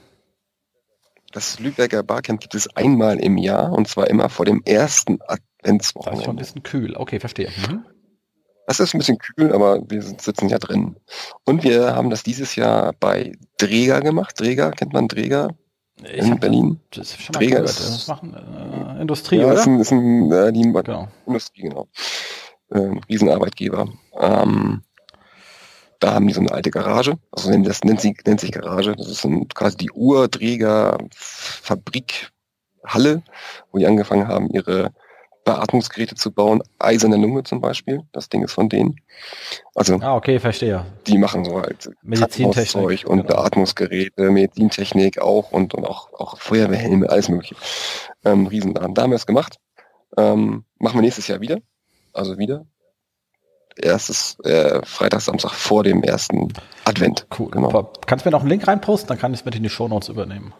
Das Lübecker Barcamp gibt es einmal im Jahr und zwar immer vor dem ersten Adventswochenende. Das ist schon ein bisschen kühl. Okay, verstehe. Mhm. Das ist ein bisschen kühl, aber wir sitzen ja drin. Und wir haben das dieses Jahr bei Dräger gemacht. Dräger, kennt man Dräger? Ich in Berlin. Das schon Dräger gehört. Das machen äh, Industrie, ja, oder? Ist ein, ist ein, äh, die genau. Industrie, genau. Äh, Riesenarbeitgeber. Ähm, da haben die so eine alte Garage, also das nennt, sie, nennt sich Garage, das ist ein, quasi die Urträger-Fabrikhalle, wo die angefangen haben, ihre Beatmungsgeräte zu bauen, eiserne Lunge zum Beispiel, das Ding ist von denen. Also, ah, okay, verstehe. Die machen so halt Medizintechnik und genau. Beatmungsgeräte, Medizintechnik auch und, und auch, auch Feuerwehrhelme, alles mögliche. Ähm, Riesenladen. Da haben wir es gemacht. Ähm, machen wir nächstes Jahr wieder. Also wieder erstes äh, Freitag, Samstag vor dem ersten Advent. Cool. Genau. Kannst du mir noch einen Link reinposten? Dann kann ich es mit in die Shownotes übernehmen.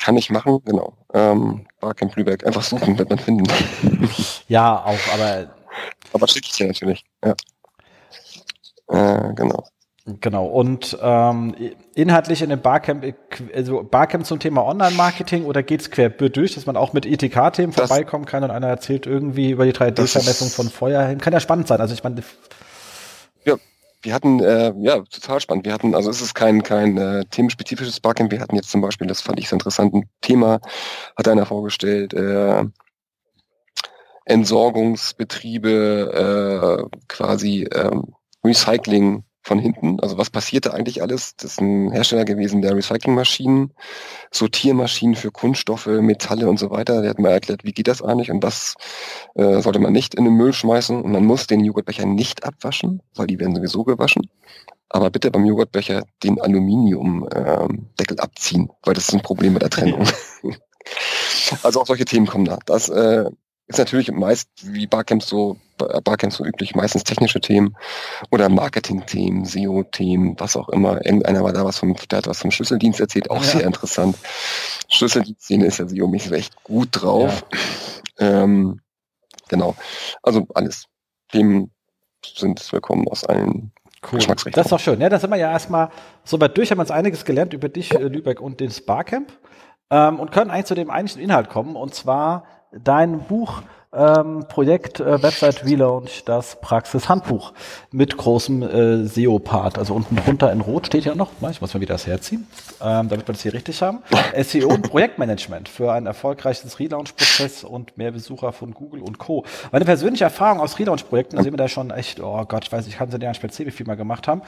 Kann ich machen, genau. Ähm, Barcamp Lübeck. Einfach suchen, wird man finden. ja, auch, aber. Aber schicke ich dir natürlich, ja. Äh, genau. Genau, und ähm, inhaltlich in dem Barcamp, also Barcamp zum Thema Online-Marketing oder geht es querbeet durch, dass man auch mit ETK-Themen vorbeikommen kann und einer erzählt irgendwie über die 3D-Vermessung von Feuerhelm? Kann ja spannend sein. Also ich meine. Ja, wir hatten, äh, ja, total spannend. Wir hatten, also es ist kein, kein äh, themenspezifisches Barcamp. Wir hatten jetzt zum Beispiel, das fand ich sehr interessant, ein Thema, hat einer vorgestellt, äh, Entsorgungsbetriebe, äh, quasi ähm, Recycling von hinten. Also was passierte eigentlich alles? Das ist ein Hersteller gewesen der Recyclingmaschinen, Sortiermaschinen für Kunststoffe, Metalle und so weiter. Der hat mal erklärt, wie geht das eigentlich und was äh, sollte man nicht in den Müll schmeißen. Und man muss den Joghurtbecher nicht abwaschen, weil die werden sowieso gewaschen. Aber bitte beim Joghurtbecher den Aluminiumdeckel ähm, abziehen, weil das ist ein Problem mit der Trennung. also auch solche Themen kommen da. Das äh, ist natürlich meist, wie Barcamps so, Barcamps so üblich, meistens technische Themen oder Marketing-Themen, SEO-Themen, was auch immer. Irgendeiner war da was vom, der hat was vom Schlüsseldienst erzählt, auch ja. sehr interessant. Schlüsseldienst-Szene ist ja SEO-mäßig echt gut drauf. Ja. Ähm, genau. Also alles. Themen sind willkommen aus allen Cool. Das ist doch schön. Ja, da sind wir ja erstmal so weit durch, haben uns einiges gelernt über dich, äh, Lübeck und den Barcamp ähm, und können eigentlich zu dem eigentlichen Inhalt kommen und zwar dein Buch ähm, Projekt äh, Website Relaunch, das Praxishandbuch mit großem äh, SEO-Part. Also unten drunter in Rot steht ja noch, ich muss mal wieder das herziehen, ähm, damit wir das hier richtig haben. SEO und Projektmanagement für ein erfolgreiches Relaunch-Prozess und mehr Besucher von Google und Co. Meine persönliche Erfahrung aus Relaunch-Projekten, da sehen wir da schon echt, oh Gott, ich weiß, ich kann sie dir speziell, wie viel wir gemacht haben,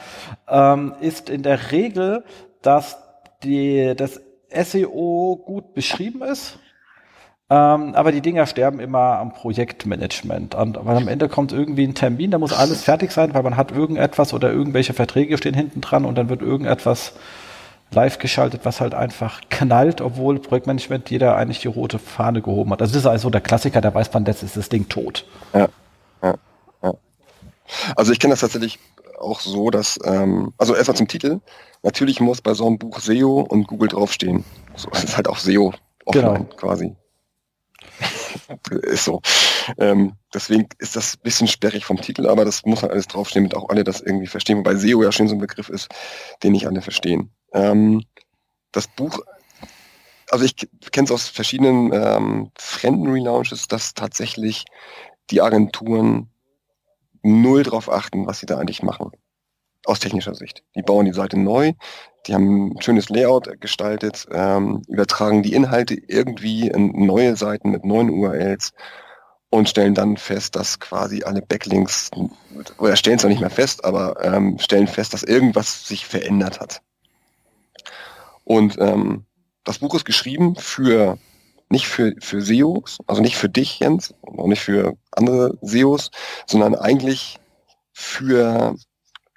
ähm, ist in der Regel, dass die, das SEO gut beschrieben ist aber die Dinger sterben immer am Projektmanagement. Und, weil am Ende kommt irgendwie ein Termin, da muss alles fertig sein, weil man hat irgendetwas oder irgendwelche Verträge stehen hinten dran und dann wird irgendetwas live geschaltet, was halt einfach knallt, obwohl Projektmanagement jeder eigentlich die rote Fahne gehoben hat. Also das ist also der Klassiker, da weiß man, jetzt ist das Ding tot. Ja, ja, ja. Also ich kenne das tatsächlich auch so, dass, ähm, also erstmal zum Titel, natürlich muss bei so einem Buch SEO und Google draufstehen. So, es ist halt auch SEO offline genau. quasi ist so. Ähm, deswegen ist das ein bisschen sperrig vom Titel, aber das muss halt alles draufstehen, damit auch alle das irgendwie verstehen. Wobei SEO ja schon so ein Begriff ist, den nicht alle verstehen. Ähm, das Buch, also ich kenne es aus verschiedenen ähm, fremden Relaunches, dass tatsächlich die Agenturen null drauf achten, was sie da eigentlich machen. Aus technischer Sicht. Die bauen die Seite neu, die haben ein schönes Layout gestaltet, ähm, übertragen die Inhalte irgendwie in neue Seiten mit neuen URLs und stellen dann fest, dass quasi alle Backlinks, oder stellen es noch nicht mehr fest, aber ähm, stellen fest, dass irgendwas sich verändert hat. Und ähm, das Buch ist geschrieben für nicht für, für SEOs, also nicht für dich, Jens, und auch nicht für andere SEOs, sondern eigentlich für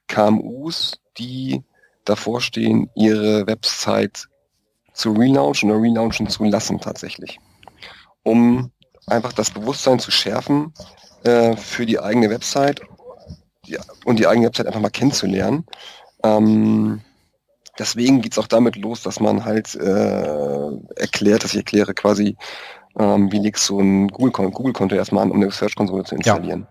KMUs, die davor stehen, ihre Website zu relaunchen oder relaunchen zu lassen tatsächlich. Um einfach das Bewusstsein zu schärfen äh, für die eigene Website die, und die eigene Website einfach mal kennenzulernen. Ähm, deswegen geht es auch damit los, dass man halt äh, erklärt, dass ich erkläre quasi, ähm, wie legst so ein Google-Konto Google erstmal an, um eine Search-Konsole zu installieren.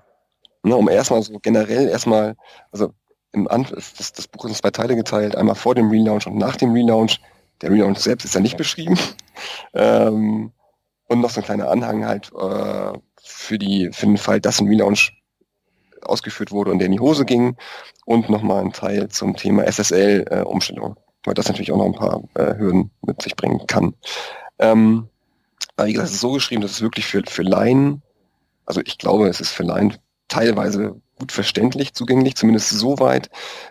Ja. Ne, um erstmal so generell erstmal, also im Anf das, das Buch ist in zwei Teile geteilt, einmal vor dem Relaunch und nach dem Relaunch. Der Relaunch selbst ist ja nicht beschrieben. ähm, und noch so ein kleiner Anhang halt äh, für, die, für den Fall, dass ein Relaunch ausgeführt wurde und der in die Hose ging. Und nochmal ein Teil zum Thema SSL-Umstellung, äh, weil das natürlich auch noch ein paar äh, Hürden mit sich bringen kann. Ähm, aber wie gesagt, es ist so geschrieben, dass es wirklich für, für Laien, also ich glaube, es ist für Laien teilweise gut verständlich zugänglich, zumindest so weit,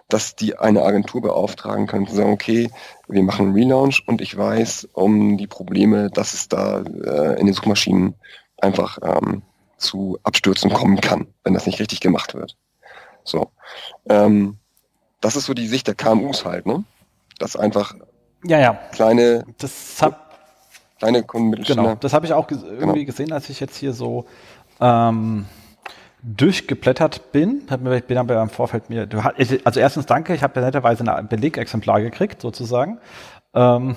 dass die eine Agentur beauftragen können, zu sagen, okay, wir machen einen Relaunch und ich weiß um die Probleme, dass es da äh, in den Suchmaschinen einfach ähm, zu Abstürzen kommen kann, wenn das nicht richtig gemacht wird. So. Ähm, das ist so die Sicht der KMUs halt, ne? Das einfach ja, ja. kleine, das hab, kleine Kunden, Genau, das habe ich auch ges genau. irgendwie gesehen, als ich jetzt hier so ähm, durchgeblättert bin, hab mir, bin aber im Vorfeld mir, also erstens danke, ich habe ja netterweise ein Belegexemplar gekriegt, sozusagen. Ähm,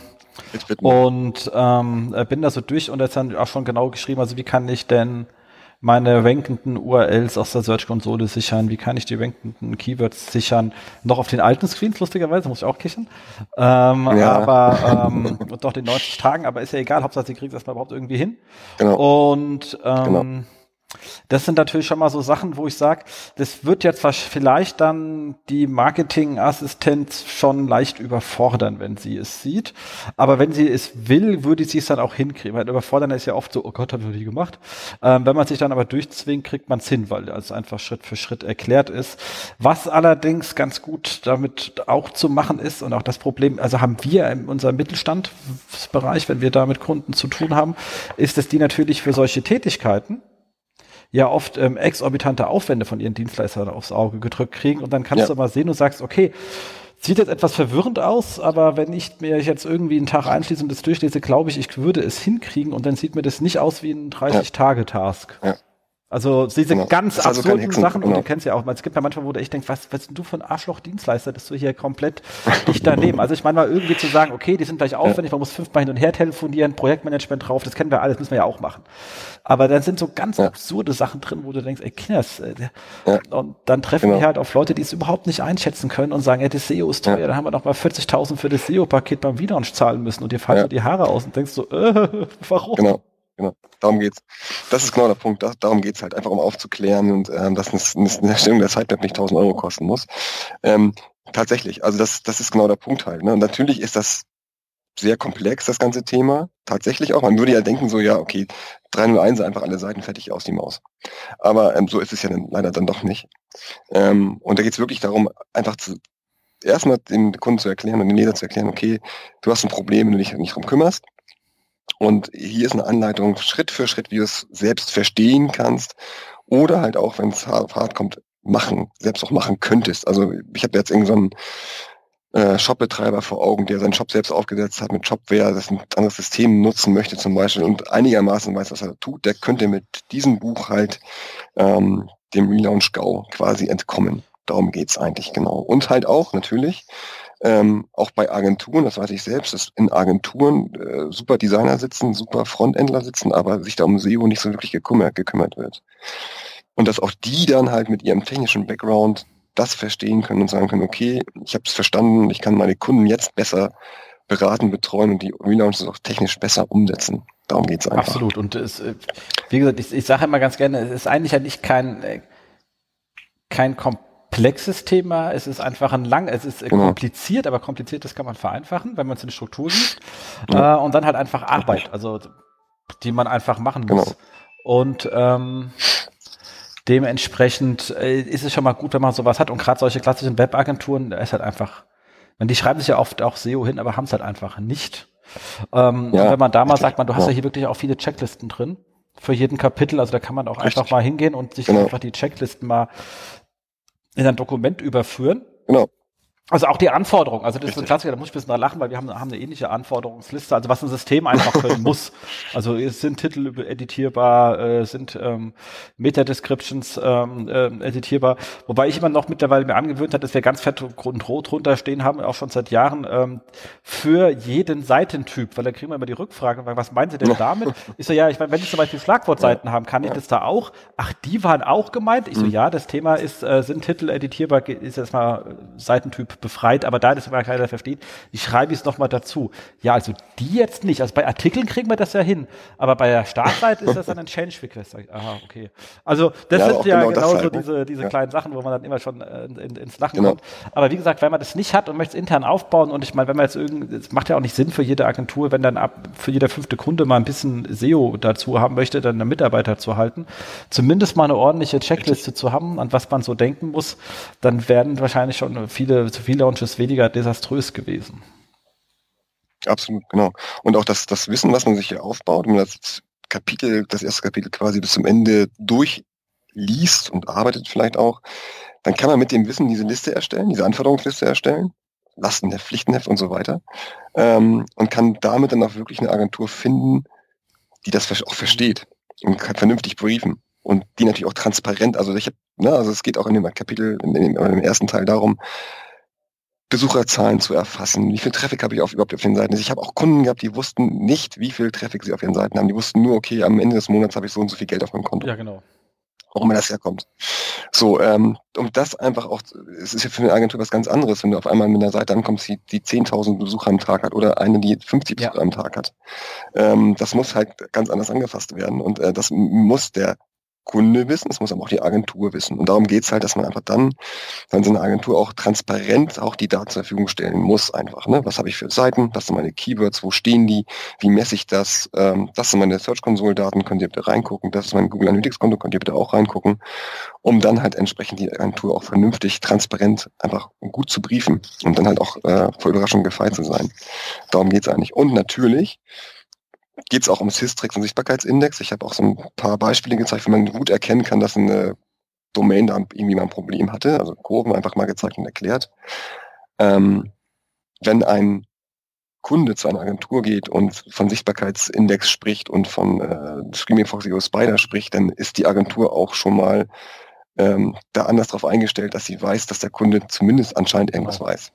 und ähm, bin da so durch und jetzt dann auch schon genau geschrieben, also wie kann ich denn meine rankenden URLs aus der Search-Konsole sichern, wie kann ich die rankenden Keywords sichern, noch auf den alten Screens, lustigerweise, muss ich auch kichern, ähm, ja. aber ähm, doch den 90 Tagen, aber ist ja egal, Hauptsache sie kriegt es erstmal überhaupt irgendwie hin. Genau. Und ähm, genau das sind natürlich schon mal so Sachen, wo ich sage, das wird jetzt vielleicht dann die Marketingassistenz schon leicht überfordern, wenn sie es sieht. Aber wenn sie es will, würde sie es dann auch hinkriegen. Weil überfordern ist ja oft so, oh Gott, habe ich noch nie gemacht. Ähm, wenn man sich dann aber durchzwingt, kriegt man es hin, weil es einfach Schritt für Schritt erklärt ist. Was allerdings ganz gut damit auch zu machen ist und auch das Problem, also haben wir in unserem Mittelstandsbereich, wenn wir da mit Kunden zu tun haben, ist, dass die natürlich für solche Tätigkeiten ja oft ähm, exorbitante Aufwände von ihren Dienstleistern aufs Auge gedrückt kriegen und dann kannst ja. du mal sehen und sagst, okay, sieht jetzt etwas verwirrend aus, aber wenn ich mir jetzt irgendwie einen Tag einschließe und das durchlese, glaube ich, ich würde es hinkriegen und dann sieht mir das nicht aus wie ein 30-Tage-Task. Ja. Also diese genau. ganz also absurden also Sachen, genau. und du kennst ja auch, es gibt ja manchmal, wo du echt denkst, was, was bist du für ein Arschloch-Dienstleister, dass du hier komplett dich daneben. Also ich meine mal irgendwie zu sagen, okay, die sind gleich aufwendig, man muss fünfmal hin und her telefonieren, Projektmanagement drauf, das kennen wir alles, müssen wir ja auch machen. Aber dann sind so ganz ja. absurde Sachen drin, wo du denkst, ey, Kinders, äh, ja. und dann treffen genau. wir halt auf Leute, die es überhaupt nicht einschätzen können und sagen, ja, das SEO ist teuer, ja. dann haben wir noch mal 40.000 für das SEO-Paket beim Wiederunsch zahlen müssen und dir fallen ja. die Haare aus und denkst so, äh, warum? Genau. Genau, darum geht's. Das ist genau der Punkt. Das, darum geht's halt einfach, um aufzuklären und ähm, dass eine, eine Erstellung der Sitemap nicht 1000 Euro kosten muss. Ähm, tatsächlich, also das, das ist genau der Punkt halt. Ne? Und natürlich ist das sehr komplex, das ganze Thema. Tatsächlich auch. Man würde ja denken, so, ja, okay, 301 einfach alle Seiten fertig aus die Maus. Aber ähm, so ist es ja dann leider dann doch nicht. Ähm, und da geht's wirklich darum, einfach zu, erstmal den Kunden zu erklären und den Leser zu erklären, okay, du hast ein Problem, wenn du dich nicht drum kümmerst. Und hier ist eine Anleitung Schritt für Schritt, wie du es selbst verstehen kannst oder halt auch, wenn es hart kommt, machen, selbst auch machen könntest. Also ich habe jetzt irgendeinen so äh, Shopbetreiber vor Augen, der seinen Shop selbst aufgesetzt hat mit Shopware, das ein anderes System nutzen möchte zum Beispiel und einigermaßen weiß, was er tut, der könnte mit diesem Buch halt ähm, dem Relaunch GAU quasi entkommen. Darum geht's eigentlich genau. Und halt auch natürlich ähm, auch bei Agenturen, das weiß ich selbst, dass in Agenturen äh, super Designer sitzen, super Frontendler sitzen, aber sich da um SEO nicht so wirklich gekümmert, gekümmert wird. Und dass auch die dann halt mit ihrem technischen Background das verstehen können und sagen können, okay, ich habe es verstanden, ich kann meine Kunden jetzt besser beraten, betreuen und die Relaunches auch technisch besser umsetzen. Darum geht's einfach. Absolut. Und es, äh, wie gesagt, ich, ich sage immer ganz gerne, es ist eigentlich ja nicht kein, äh, kein Kom komplexes Thema. Es ist einfach ein lang, es ist genau. kompliziert, aber kompliziert, das kann man vereinfachen, wenn man es in Struktur gibt. Ja. Äh, und dann halt einfach Arbeit, also die man einfach machen muss. Genau. Und ähm, dementsprechend äh, ist es schon mal gut, wenn man sowas hat. Und gerade solche klassischen Webagenturen, da ist halt einfach, die schreiben sich ja oft auch SEO hin, aber haben es halt einfach nicht. Ähm, ja, wenn man da mal sagt, man, du hast ja. ja hier wirklich auch viele Checklisten drin für jeden Kapitel, also da kann man auch Richtig. einfach mal hingehen und sich genau. einfach die Checklisten mal in ein Dokument überführen. Genau. Also auch die Anforderungen, also das Richtig. ist ein Klassiker, da muss ich ein bisschen dran lachen, weil wir haben, haben eine ähnliche Anforderungsliste, also was ein System einfach können muss. Also es sind Titel editierbar, äh, sind ähm, Meta-Descriptions ähm, äh, editierbar, wobei ich immer noch mittlerweile mir angewöhnt hat, dass wir ganz fett und rot drunter stehen haben, auch schon seit Jahren, ähm, für jeden Seitentyp, weil da kriegen wir immer die Rückfrage, was meinen Sie denn damit? Ich so, ja, ich meine, wenn ich zum Beispiel Schlagwortseiten ja. haben, kann ich das da auch? Ach, die waren auch gemeint? Ich so, mhm. ja, das Thema ist, äh, sind Titel editierbar, ist jetzt mal Befreit, aber da das immer keiner versteht, ich schreibe es nochmal dazu. Ja, also die jetzt nicht. Also bei Artikeln kriegen wir das ja hin, aber bei der Startseite ist das dann ein Change Request. Aha, okay. Also das ja, sind ja genau, genau so halt, ne? diese, diese ja. kleinen Sachen, wo man dann immer schon äh, in, ins Lachen genau. kommt. Aber wie gesagt, wenn man das nicht hat und möchte es intern aufbauen und ich meine, wenn man jetzt irgendwie, es macht ja auch nicht Sinn für jede Agentur, wenn dann ab für jeder fünfte Kunde mal ein bisschen SEO dazu haben möchte, dann einen Mitarbeiter zu halten, zumindest mal eine ordentliche Checkliste zu haben, an was man so denken muss, dann werden wahrscheinlich schon viele zu Relaunches weniger desaströs gewesen. Absolut, genau. Und auch das, das Wissen, was man sich hier aufbaut, wenn man das Kapitel, das erste Kapitel quasi bis zum Ende durchliest und arbeitet vielleicht auch, dann kann man mit dem Wissen diese Liste erstellen, diese Anforderungsliste erstellen, Lastenheft, Pflichtenheft und so weiter, ähm, und kann damit dann auch wirklich eine Agentur finden, die das auch versteht und kann vernünftig briefen und die natürlich auch transparent, also ich habe, ne, also es geht auch in dem Kapitel, in dem, in dem ersten Teil darum, Besucherzahlen zu erfassen. Wie viel Traffic habe ich auf, überhaupt auf den Seiten? Ich habe auch Kunden gehabt, die wussten nicht, wie viel Traffic sie auf ihren Seiten haben. Die wussten nur, okay, am Ende des Monats habe ich so und so viel Geld auf meinem Konto. Ja, genau. Warum das herkommt. So, ähm, um das einfach auch, es ist ja für eine Agentur was ganz anderes, wenn du auf einmal mit einer Seite ankommst, die, die 10.000 Besucher am Tag hat oder eine, die 50 Besucher ja. am Tag hat. Ähm, das muss halt ganz anders angefasst werden und äh, das muss der Kunde wissen, es muss aber auch die Agentur wissen. Und darum geht's halt, dass man einfach dann, dann so eine Agentur auch transparent auch die Daten zur Verfügung stellen muss einfach. Ne? Was habe ich für Seiten, was sind meine Keywords, wo stehen die, wie messe ich das, ähm, das sind meine Search Console Daten, könnt ihr bitte reingucken, das ist mein Google Analytics Konto, könnt ihr bitte auch reingucken, um dann halt entsprechend die Agentur auch vernünftig, transparent, einfach gut zu briefen und dann halt auch äh, vor Überraschung gefeit zu sein. Darum geht's eigentlich. Und natürlich, geht es auch um Systrix und Sichtbarkeitsindex. Ich habe auch so ein paar Beispiele gezeigt, wie man gut erkennen kann, dass eine Domain da irgendwie mal ein Problem hatte. Also Kurven einfach mal gezeigt und erklärt. Ähm, wenn ein Kunde zu einer Agentur geht und von Sichtbarkeitsindex spricht und von äh, Screaming Foxy oder Spider spricht, dann ist die Agentur auch schon mal ähm, da anders darauf eingestellt, dass sie weiß, dass der Kunde zumindest anscheinend irgendwas weiß.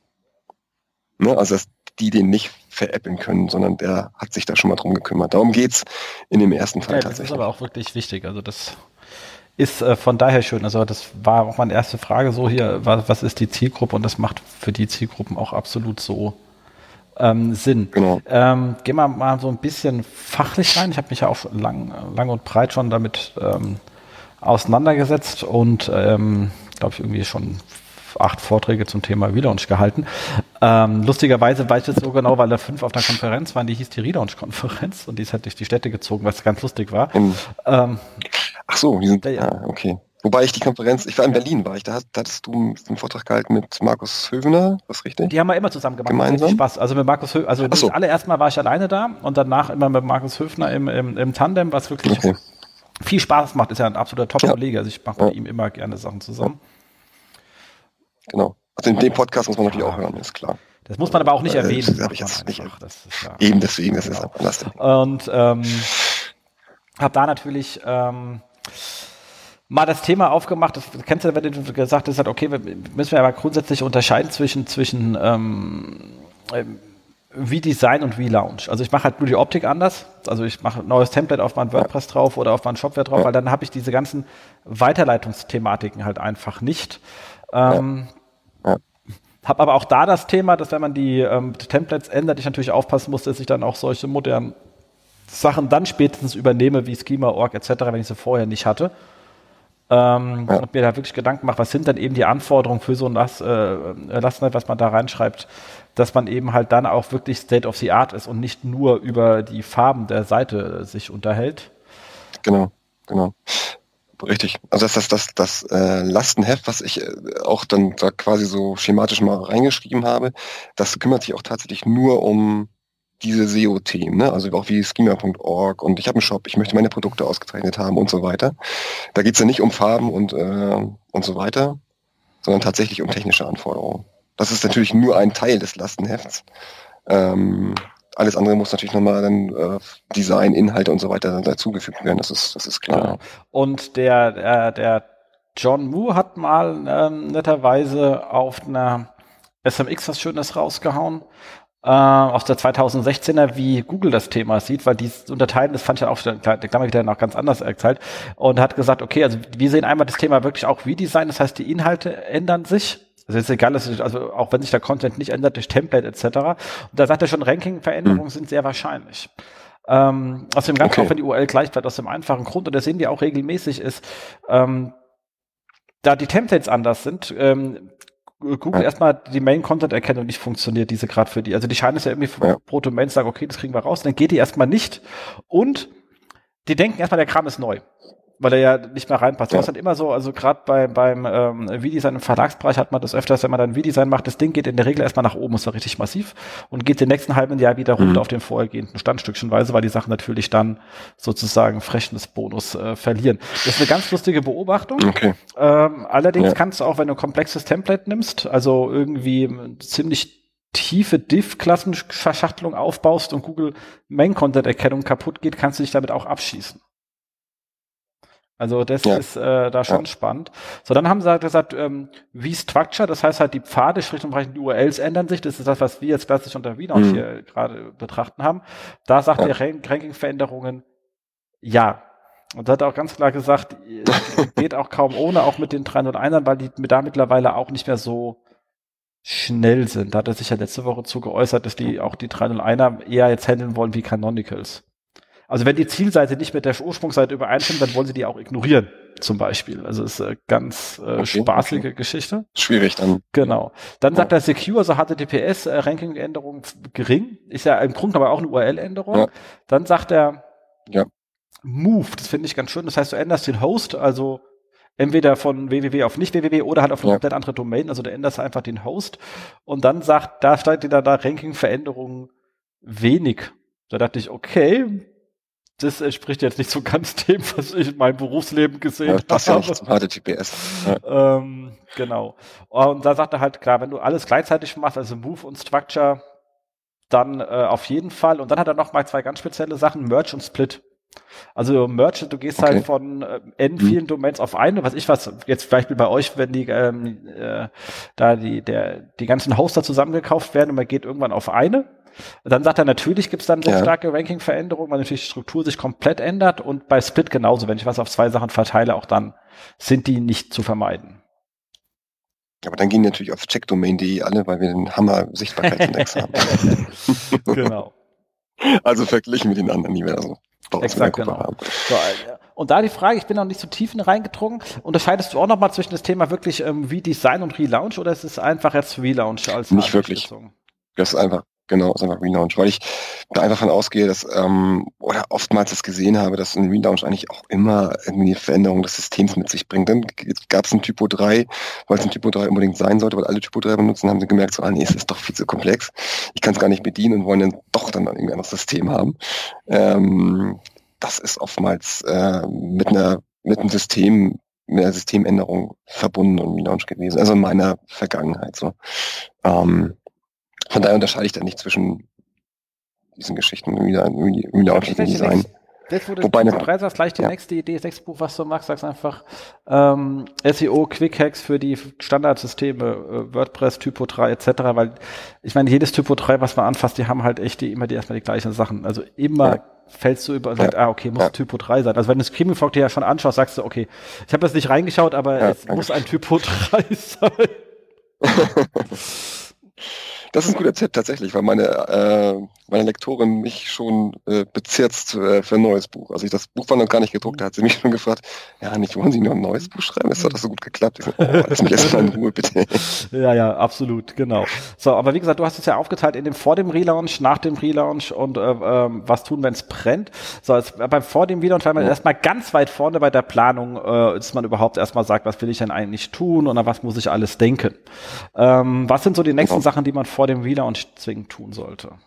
Ne? Also dass die den nicht veräppeln können, sondern der hat sich da schon mal drum gekümmert. Darum geht es in dem ersten Fall ja, tatsächlich. Das ist aber auch wirklich wichtig. Also das ist äh, von daher schön. Also das war auch meine erste Frage so hier, was, was ist die Zielgruppe? Und das macht für die Zielgruppen auch absolut so ähm, Sinn. Genau. Ähm, gehen wir mal so ein bisschen fachlich rein. Ich habe mich ja auch lang, lang und breit schon damit ähm, auseinandergesetzt und ähm, glaube ich irgendwie schon acht Vorträge zum Thema Relaunch gehalten. Ähm, lustigerweise weiß ich jetzt so genau, weil da fünf auf der Konferenz waren, die hieß die Relaunch-Konferenz und die ist halt durch die Städte gezogen, was ganz lustig war. Ähm, Ach so, die sind, ja, ja. Ah, okay. Wobei ich die Konferenz, ich war in Berlin, war ich, da, hattest du einen Vortrag gehalten mit Markus Hövener, was richtig? Die haben wir immer zusammen gemacht. Gemeinsam? Spaß. Also mit Markus Höfner, also so. das allererste Mal war ich alleine da und danach immer mit Markus Höfner im, im, im Tandem, was wirklich okay. viel Spaß macht. Ist ja ein absoluter Top-Kollege, also ich mache ja. mit ihm immer gerne Sachen zusammen. Genau. Also in dem Podcast muss man natürlich auch hören, ist klar. Das muss man aber auch nicht äh, erwähnen. Das habe ich jetzt nicht. Das ist, ja. Eben deswegen, das genau. ist einfach Und ähm, habe da natürlich ähm, mal das Thema aufgemacht. Das kennst du, wenn du gesagt hast, okay, müssen wir aber grundsätzlich unterscheiden zwischen zwischen ähm, wie Design und wie Launch. Also ich mache halt nur die Optik anders. Also ich mache ein neues Template auf mein WordPress drauf oder auf mein Shopware drauf, weil dann habe ich diese ganzen Weiterleitungsthematiken halt einfach nicht. Ähm, ja. Ja. Hab aber auch da das Thema, dass wenn man die ähm, Templates ändert, ich natürlich aufpassen muss, dass ich dann auch solche modernen Sachen dann spätestens übernehme, wie Schema, Org etc., wenn ich sie vorher nicht hatte. Ähm, ja. Und mir da wirklich Gedanken mache, was sind dann eben die Anforderungen für so ein Lass, äh, Lastenheft, was man da reinschreibt, dass man eben halt dann auch wirklich State of the Art ist und nicht nur über die Farben der Seite sich unterhält. Genau. genau. Richtig. Also das, das, das, das äh, Lastenheft, was ich äh, auch dann da quasi so schematisch mal reingeschrieben habe, das kümmert sich auch tatsächlich nur um diese SEO-Themen, ne? also auch wie schema.org und ich habe einen Shop, ich möchte meine Produkte ausgezeichnet haben und so weiter. Da geht es ja nicht um Farben und, äh, und so weiter, sondern tatsächlich um technische Anforderungen. Das ist natürlich nur ein Teil des Lastenhefts. Ähm, alles andere muss natürlich nochmal dann äh, Design, Inhalte und so weiter dazugefügt werden. Das ist, das ist klar. Genau. Und der, äh, der John Moo hat mal ähm, netterweise auf einer SMX was Schönes rausgehauen. Äh, aus der 2016er, wie Google das Thema sieht, weil die unterteilen, das fand ich auch, der Klammer wieder noch ganz anders erzählt, und hat gesagt, okay, also wir sehen einmal das Thema wirklich auch Redesign, das heißt, die Inhalte ändern sich, also ist egal, dass also auch wenn sich der Content nicht ändert durch Template etc. Und da sagt er schon, Ranking-Veränderungen mhm. sind sehr wahrscheinlich. Ähm, aus dem Ganzen, okay. auch wenn die URL gleich bleibt, aus dem einfachen Grund, und das sehen wir auch regelmäßig, ist, ähm, da die Templates anders sind, ähm, Google ja. erstmal die Main-Content-Erkennung nicht funktioniert, diese gerade für die. Also die scheinen es ja irgendwie ja. pro Domain sagen, okay, das kriegen wir raus, dann geht die erstmal nicht. Und die denken erstmal, der Kram ist neu weil er ja nicht mehr reinpasst. Ja. Du hast halt immer so, also gerade bei, beim ähm, V-Design im Verlagsbereich hat man das öfters, wenn man dann V-Design macht, das Ding geht in der Regel erstmal nach oben, ist war richtig massiv und geht den nächsten halben Jahr wieder runter mhm. auf den vorhergehenden Standstückchenweise, weil die Sachen natürlich dann sozusagen Freshness-Bonus äh, verlieren. Das ist eine ganz lustige Beobachtung. Okay. Ähm, allerdings ja. kannst du auch, wenn du ein komplexes Template nimmst, also irgendwie ziemlich tiefe Div-Klassenverschachtelung aufbaust und Google Main-Content-Erkennung kaputt geht, kannst du dich damit auch abschießen. Also das ja. ist äh, da schon ja. spannend. So, dann haben sie halt gesagt, ähm, wie Structure, das heißt halt die Pfade, und die URLs ändern sich. Das ist das, was wir jetzt klassisch unter Wiener mhm. hier gerade betrachten haben. Da sagt ja. der Ranking-Veränderungen ja. Und hat er auch ganz klar gesagt, geht auch kaum ohne, auch mit den 301ern, weil die da mittlerweile auch nicht mehr so schnell sind. Da hat er sich ja letzte Woche zu geäußert, dass die auch die 301er eher jetzt handeln wollen wie Canonicals. Also wenn die Zielseite nicht mit der Ursprungsseite übereinstimmt, dann wollen sie die auch ignorieren, zum Beispiel. Also ist eine ganz äh, okay, spaßige okay. Geschichte. Schwierig dann. Genau. Dann ja. sagt er Secure, also HTTPS, äh, Ranking-Änderung gering. Ist ja im Grunde aber auch eine URL-Änderung. Ja. Dann sagt er ja. Move, das finde ich ganz schön. Das heißt, du änderst den Host, also entweder von www auf nicht www oder halt auf eine ja. komplett andere Domain. Also du änderst einfach den Host. Und dann sagt, da steht wieder da Ranking-Veränderungen wenig. Da dachte ich, okay, das entspricht jetzt nicht so ganz dem, was ich in meinem Berufsleben gesehen ja, passt habe. Zum HTTPS. Ja. Ähm, genau. Und da sagt er halt, klar, wenn du alles gleichzeitig machst, also Move und Structure, dann äh, auf jeden Fall. Und dann hat er noch mal zwei ganz spezielle Sachen, Merge und Split. Also Merge, du gehst okay. halt von äh, n mhm. vielen. Domains auf eine, was ich was, jetzt Beispiel bei euch, wenn die ähm, äh, da die, der, die ganzen Hoster zusammengekauft werden und man geht irgendwann auf eine, dann sagt er, natürlich gibt es dann sehr ja. starke Ranking-Veränderungen, weil natürlich die Struktur sich komplett ändert und bei Split genauso. Wenn ich was auf zwei Sachen verteile, auch dann sind die nicht zu vermeiden. Aber dann gehen natürlich auf checkdomain.de alle, weil wir den Hammer-Sichtbarkeitsindex haben. genau. Also verglichen mit den anderen Universen. Exakt, genau. So, äh, und da die Frage, ich bin noch nicht so tief reingedrungen, unterscheidest du auch nochmal zwischen das Thema wirklich ähm, wie Design und Relaunch oder ist es einfach jetzt Relaunch als Nicht wirklich. Das ist einfach Genau, ist einfach Relaunch, weil ich da einfach von ausgehe, dass ähm, oder oftmals das gesehen habe, dass ein Relaunch eigentlich auch immer irgendwie eine Veränderung des Systems mit sich bringt. Dann gab es ein Typo 3, weil es ein Typo 3 unbedingt sein sollte, weil alle Typo 3 benutzen, haben sie gemerkt, so, ah nee, es ist doch viel zu komplex. Ich kann es gar nicht bedienen und wollen dann doch dann irgendwie ein anderes System haben. Ähm, das ist oftmals äh, mit einer mit einem System mit einer Systemänderung verbunden und Relaunch gewesen. Also in meiner Vergangenheit so. Ähm, von daher unterscheide ich da nicht zwischen diesen Geschichten, wieder, wieder auch Design. Jetzt, wo du Wobei eine, drei sagst, gleich die ja. nächste Idee, sechs Buch, was du magst, sagst einfach ähm, SEO, Quick Hacks für die Standardsysteme, äh, WordPress, Typo 3 etc., weil ich meine, jedes Typo 3, was man anfasst, die haben halt echt die, immer die erstmal die gleichen Sachen. Also immer ja. fällst du über und sagst, ah, okay, muss Typo 3 sein. Also wenn du Screaming Frog dir ja schon anschaust, sagst du, okay, ich habe jetzt nicht reingeschaut, aber es muss ein Typo 3 sein. Das ist ein guter Tipp tatsächlich, weil meine, äh, meine Lektorin mich schon äh, bezirzt äh, für ein neues Buch. Also ich das Buch war noch gar nicht gedruckt, da hat sie mich schon gefragt, ja, nicht wollen Sie noch ein neues Buch schreiben? Es hat das so gut geklappt. Ich so, oh, lass mich erstmal in Ruhe, bitte. Ja, ja, absolut, genau. So, aber wie gesagt, du hast es ja aufgeteilt in dem vor dem Relaunch, nach dem Relaunch und äh, ähm, was tun, wenn es brennt. So, jetzt, beim vor dem Relaunch war man ja. erstmal ganz weit vorne bei der Planung, äh, dass man überhaupt erstmal sagt, was will ich denn eigentlich tun und an was muss ich alles denken. Ähm, was sind so die nächsten genau. Sachen, die man vor dem Relaunch zwingend tun sollte?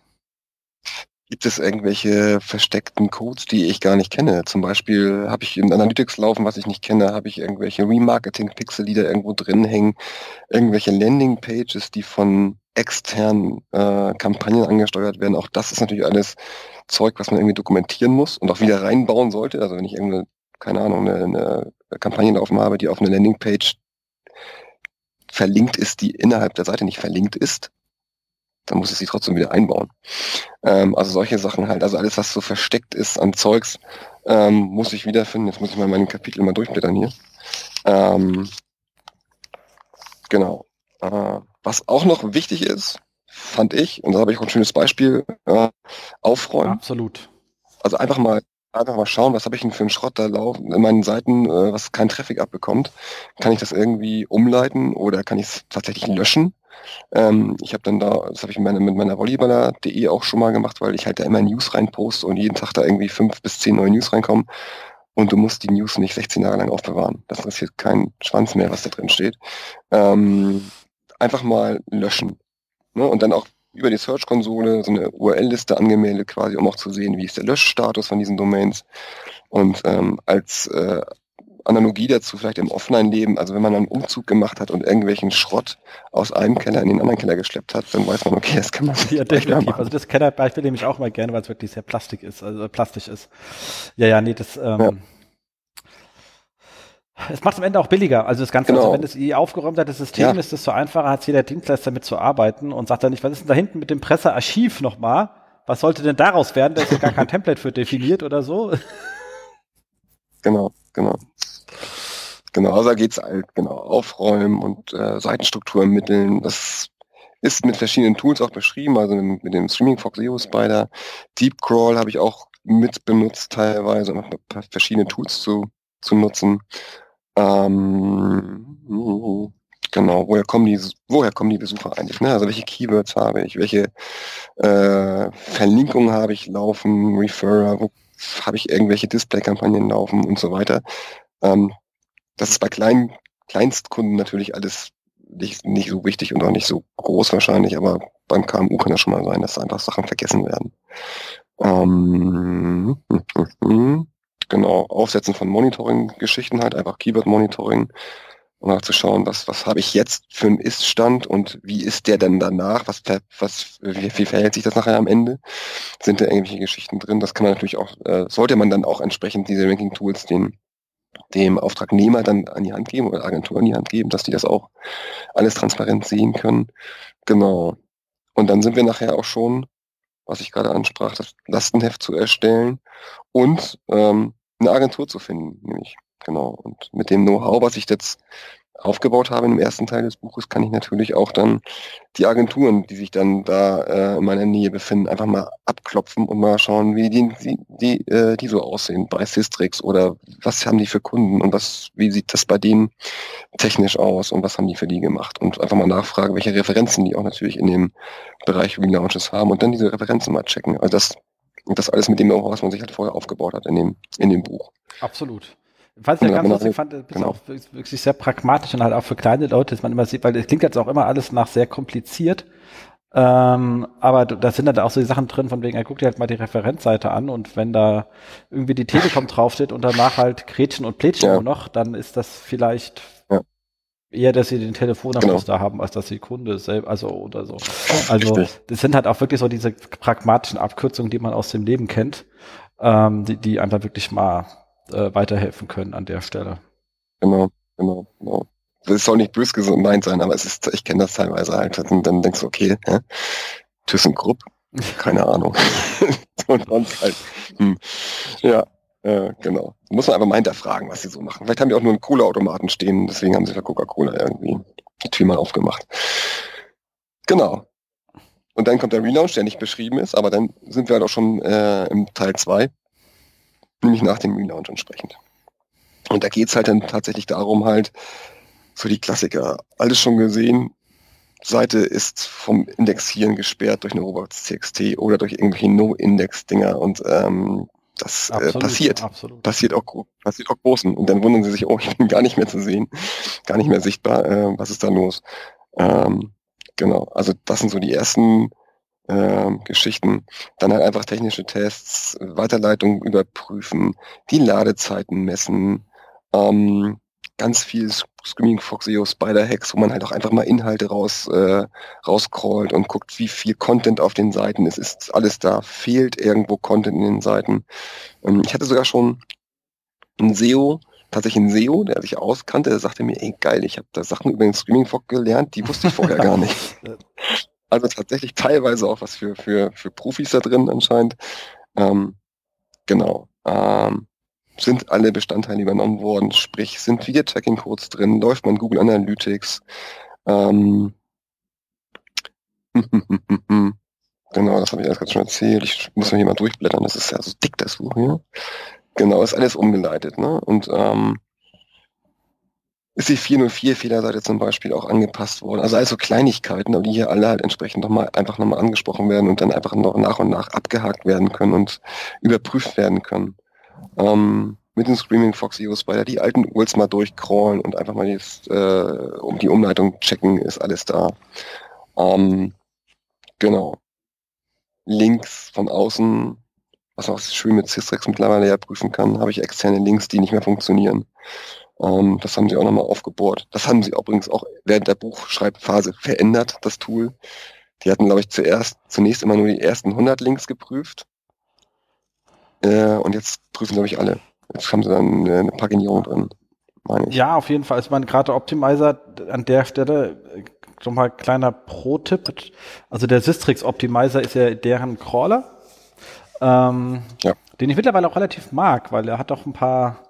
Gibt es irgendwelche versteckten Codes, die ich gar nicht kenne? Zum Beispiel habe ich in Analytics laufen, was ich nicht kenne, habe ich irgendwelche Remarketing-Pixel, die da irgendwo drin hängen, irgendwelche Landing-Pages, die von externen äh, Kampagnen angesteuert werden. Auch das ist natürlich alles Zeug, was man irgendwie dokumentieren muss und auch wieder reinbauen sollte. Also wenn ich irgendeine, keine Ahnung, eine, eine Kampagne laufen habe, die auf eine Landing-Page verlinkt ist, die innerhalb der Seite nicht verlinkt ist, dann muss ich sie trotzdem wieder einbauen. Ähm, also solche Sachen halt, also alles, was so versteckt ist an Zeugs, ähm, muss ich wiederfinden. Jetzt muss ich mal meine Kapitel mal durchblättern hier. Ähm, genau. Äh, was auch noch wichtig ist, fand ich, und da habe ich auch ein schönes Beispiel, äh, aufräumen. Absolut. Also einfach mal einfach mal schauen, was habe ich denn für einen Schrott da laufen in meinen Seiten, äh, was kein Traffic abbekommt. Kann ich das irgendwie umleiten oder kann ich es tatsächlich löschen? Ähm, ich habe dann da, das habe ich mit meiner, mit meiner Volleyballer.de auch schon mal gemacht, weil ich halt da immer News reinposte und jeden Tag da irgendwie fünf bis zehn neue News reinkommen. Und du musst die News nicht 16 Jahre lang aufbewahren. Das interessiert keinen Schwanz mehr, was da drin steht. Ähm, einfach mal löschen. Ne? Und dann auch über die Search-Konsole so eine URL-Liste angemeldet quasi, um auch zu sehen, wie ist der Löschstatus von diesen Domains. Und ähm, als äh, Analogie dazu vielleicht im Offline-Leben, also wenn man einen Umzug gemacht hat und irgendwelchen Schrott aus einem Keller in den anderen Keller geschleppt hat, dann weiß man, okay, das kann man ja, definitiv. Also das Kellerbeispiel nehme ich auch mal gerne, weil es wirklich sehr plastik ist, also plastisch ist. Ja, ja, nee, das ähm, ja. Es macht es am Ende auch billiger. Also das Ganze, also genau. also wenn es eh aufgeräumt hat, das System ja. ist, desto einfacher hat jeder Dienstleister mitzuarbeiten und sagt dann nicht, was ist denn da hinten mit dem Pressearchiv nochmal? Was sollte denn daraus werden? Da ist gar kein Template für definiert oder so. Genau, genau. Genau, also da geht's halt, genau, aufräumen und äh, Seitenstruktur ermitteln. Das ist mit verschiedenen Tools auch beschrieben, also mit, mit dem Streaming Fox SEO Spider. Deep Crawl habe ich auch mit benutzt teilweise, um verschiedene Tools zu, zu nutzen. Ähm, genau, woher kommen die, woher kommen die Besucher eigentlich? Ne? Also welche Keywords habe ich, welche äh, Verlinkungen habe ich laufen, Referrer, wo habe ich irgendwelche Display-Kampagnen laufen und so weiter. Ähm, das ist bei kleinen Kleinstkunden natürlich alles nicht, nicht so wichtig und auch nicht so groß wahrscheinlich, aber beim KMU kann das schon mal sein, dass einfach Sachen vergessen werden. Ähm, genau, Aufsetzen von Monitoring-Geschichten halt, einfach Keyword-Monitoring, um auch zu schauen, was, was habe ich jetzt für einen Ist-Stand und wie ist der denn danach, was, was, wie, wie verhält sich das nachher am Ende? Sind da irgendwelche Geschichten drin? Das kann man natürlich auch, äh, sollte man dann auch entsprechend diese Ranking-Tools den dem Auftragnehmer dann an die Hand geben oder Agentur an die Hand geben, dass die das auch alles transparent sehen können. Genau. Und dann sind wir nachher auch schon was ich gerade ansprach, das Lastenheft zu erstellen und ähm, eine Agentur zu finden, nämlich genau. Und mit dem Know-how, was ich jetzt aufgebaut habe im ersten Teil des Buches, kann ich natürlich auch dann die Agenturen, die sich dann da äh, in meiner Nähe befinden, einfach mal abklopfen und mal schauen, wie die, die, die, äh, die so aussehen bei Systrix oder was haben die für Kunden und was, wie sieht das bei denen technisch aus und was haben die für die gemacht und einfach mal nachfragen, welche Referenzen die auch natürlich in dem Bereich Relaunches haben und dann diese Referenzen mal checken. Also das, das alles mit dem was man sich halt vorher aufgebaut hat in dem, in dem Buch. Absolut. Was ich ja ganz lustig fand, bist genau. auch wirklich sehr pragmatisch und halt auch für kleine Leute, dass man immer sieht, weil es klingt jetzt auch immer alles nach sehr kompliziert. Ähm, aber da sind halt auch so die Sachen drin, von wegen, er guckt dir halt mal die Referenzseite an und wenn da irgendwie die Telekom draufsteht und danach halt Gretchen und Plätchen ja. noch, dann ist das vielleicht ja. eher, dass sie den Telefonanschluss genau. da haben, als dass die Kunde selbst, also oder so. Also Richtig. das sind halt auch wirklich so diese pragmatischen Abkürzungen, die man aus dem Leben kennt, ähm, die, die einfach wirklich mal äh, weiterhelfen können an der Stelle. Genau, genau, genau. Das soll nicht böse gemeint sein, aber es ist, ich kenne das teilweise halt. Und dann denkst du, okay, hä? ThyssenKrupp? Keine Ahnung. und sonst halt. Hm. Ja, äh, genau. Muss man einfach mal hinterfragen, was sie so machen. Vielleicht haben die auch nur einen Cola-Automaten stehen, deswegen haben sie für Coca-Cola irgendwie die Tür mal aufgemacht. Genau. Und dann kommt der Relaunch, der nicht beschrieben ist, aber dann sind wir halt auch schon äh, im Teil 2, nämlich nach dem Relaunch entsprechend. Und da geht's halt dann tatsächlich darum, halt, so die Klassiker, alles schon gesehen, Seite ist vom Indexieren gesperrt durch eine Robots.txt oder durch irgendwelche No-Index-Dinger und ähm, das äh, absolut, äh, passiert. Absolut. Passiert auch, passiert auch großen. Und dann wundern sie sich, oh, ich bin gar nicht mehr zu sehen, gar nicht mehr sichtbar, äh, was ist da los? Ähm, genau, also das sind so die ersten ähm, Geschichten. Dann halt einfach technische Tests, Weiterleitung überprüfen, die Ladezeiten messen, ähm, ganz viel Screaming Fox SEO Spider Hacks, wo man halt auch einfach mal Inhalte raus äh, rauscrollt und guckt, wie viel Content auf den Seiten ist. Ist alles da? Fehlt irgendwo Content in den Seiten? Ähm, ich hatte sogar schon ein SEO, tatsächlich ein SEO, der sich auskannte, der sagte mir, ey geil, ich habe da Sachen über den Screaming Fox gelernt, die wusste ich vorher gar nicht. Also tatsächlich teilweise auch was für, für, für Profis da drin anscheinend. Ähm, genau. Ähm, sind alle Bestandteile übernommen worden, sprich sind wieder Tracking-Codes drin, läuft man Google Analytics. Ähm, genau, das habe ich alles gerade schon erzählt. Ich muss mir hier mal durchblättern, das ist ja so dick, das Buch hier. Genau, ist alles umgeleitet. Ne? Und ähm, ist die 404-Fehlerseite zum Beispiel auch angepasst worden. Also also Kleinigkeiten, die hier alle halt entsprechend nochmal einfach nochmal angesprochen werden und dann einfach noch nach und nach abgehakt werden können und überprüft werden können ähm, mit den Screaming Fox EOS Spider die alten URLs mal durchcrawlen und einfach mal jetzt, äh, um die Umleitung checken, ist alles da. Ähm, genau. Links von außen, was auch schön mit Systrix mittlerweile ja prüfen kann, habe ich externe Links, die nicht mehr funktionieren. Ähm, das haben sie auch nochmal aufgebohrt. Das haben sie übrigens auch während der Buchschreibphase verändert, das Tool. Die hatten, glaube ich, zuerst, zunächst immer nur die ersten 100 Links geprüft äh, und jetzt prüfen, glaube ich, alle. Jetzt haben sie dann eine Paginierung drin, meine ich. Ja, auf jeden Fall. Ich meine, gerade Optimizer an der Stelle, nochmal kleiner Pro-Tipp. Also der Systrix Optimizer ist ja deren Crawler, ähm, ja. den ich mittlerweile auch relativ mag, weil er hat auch ein paar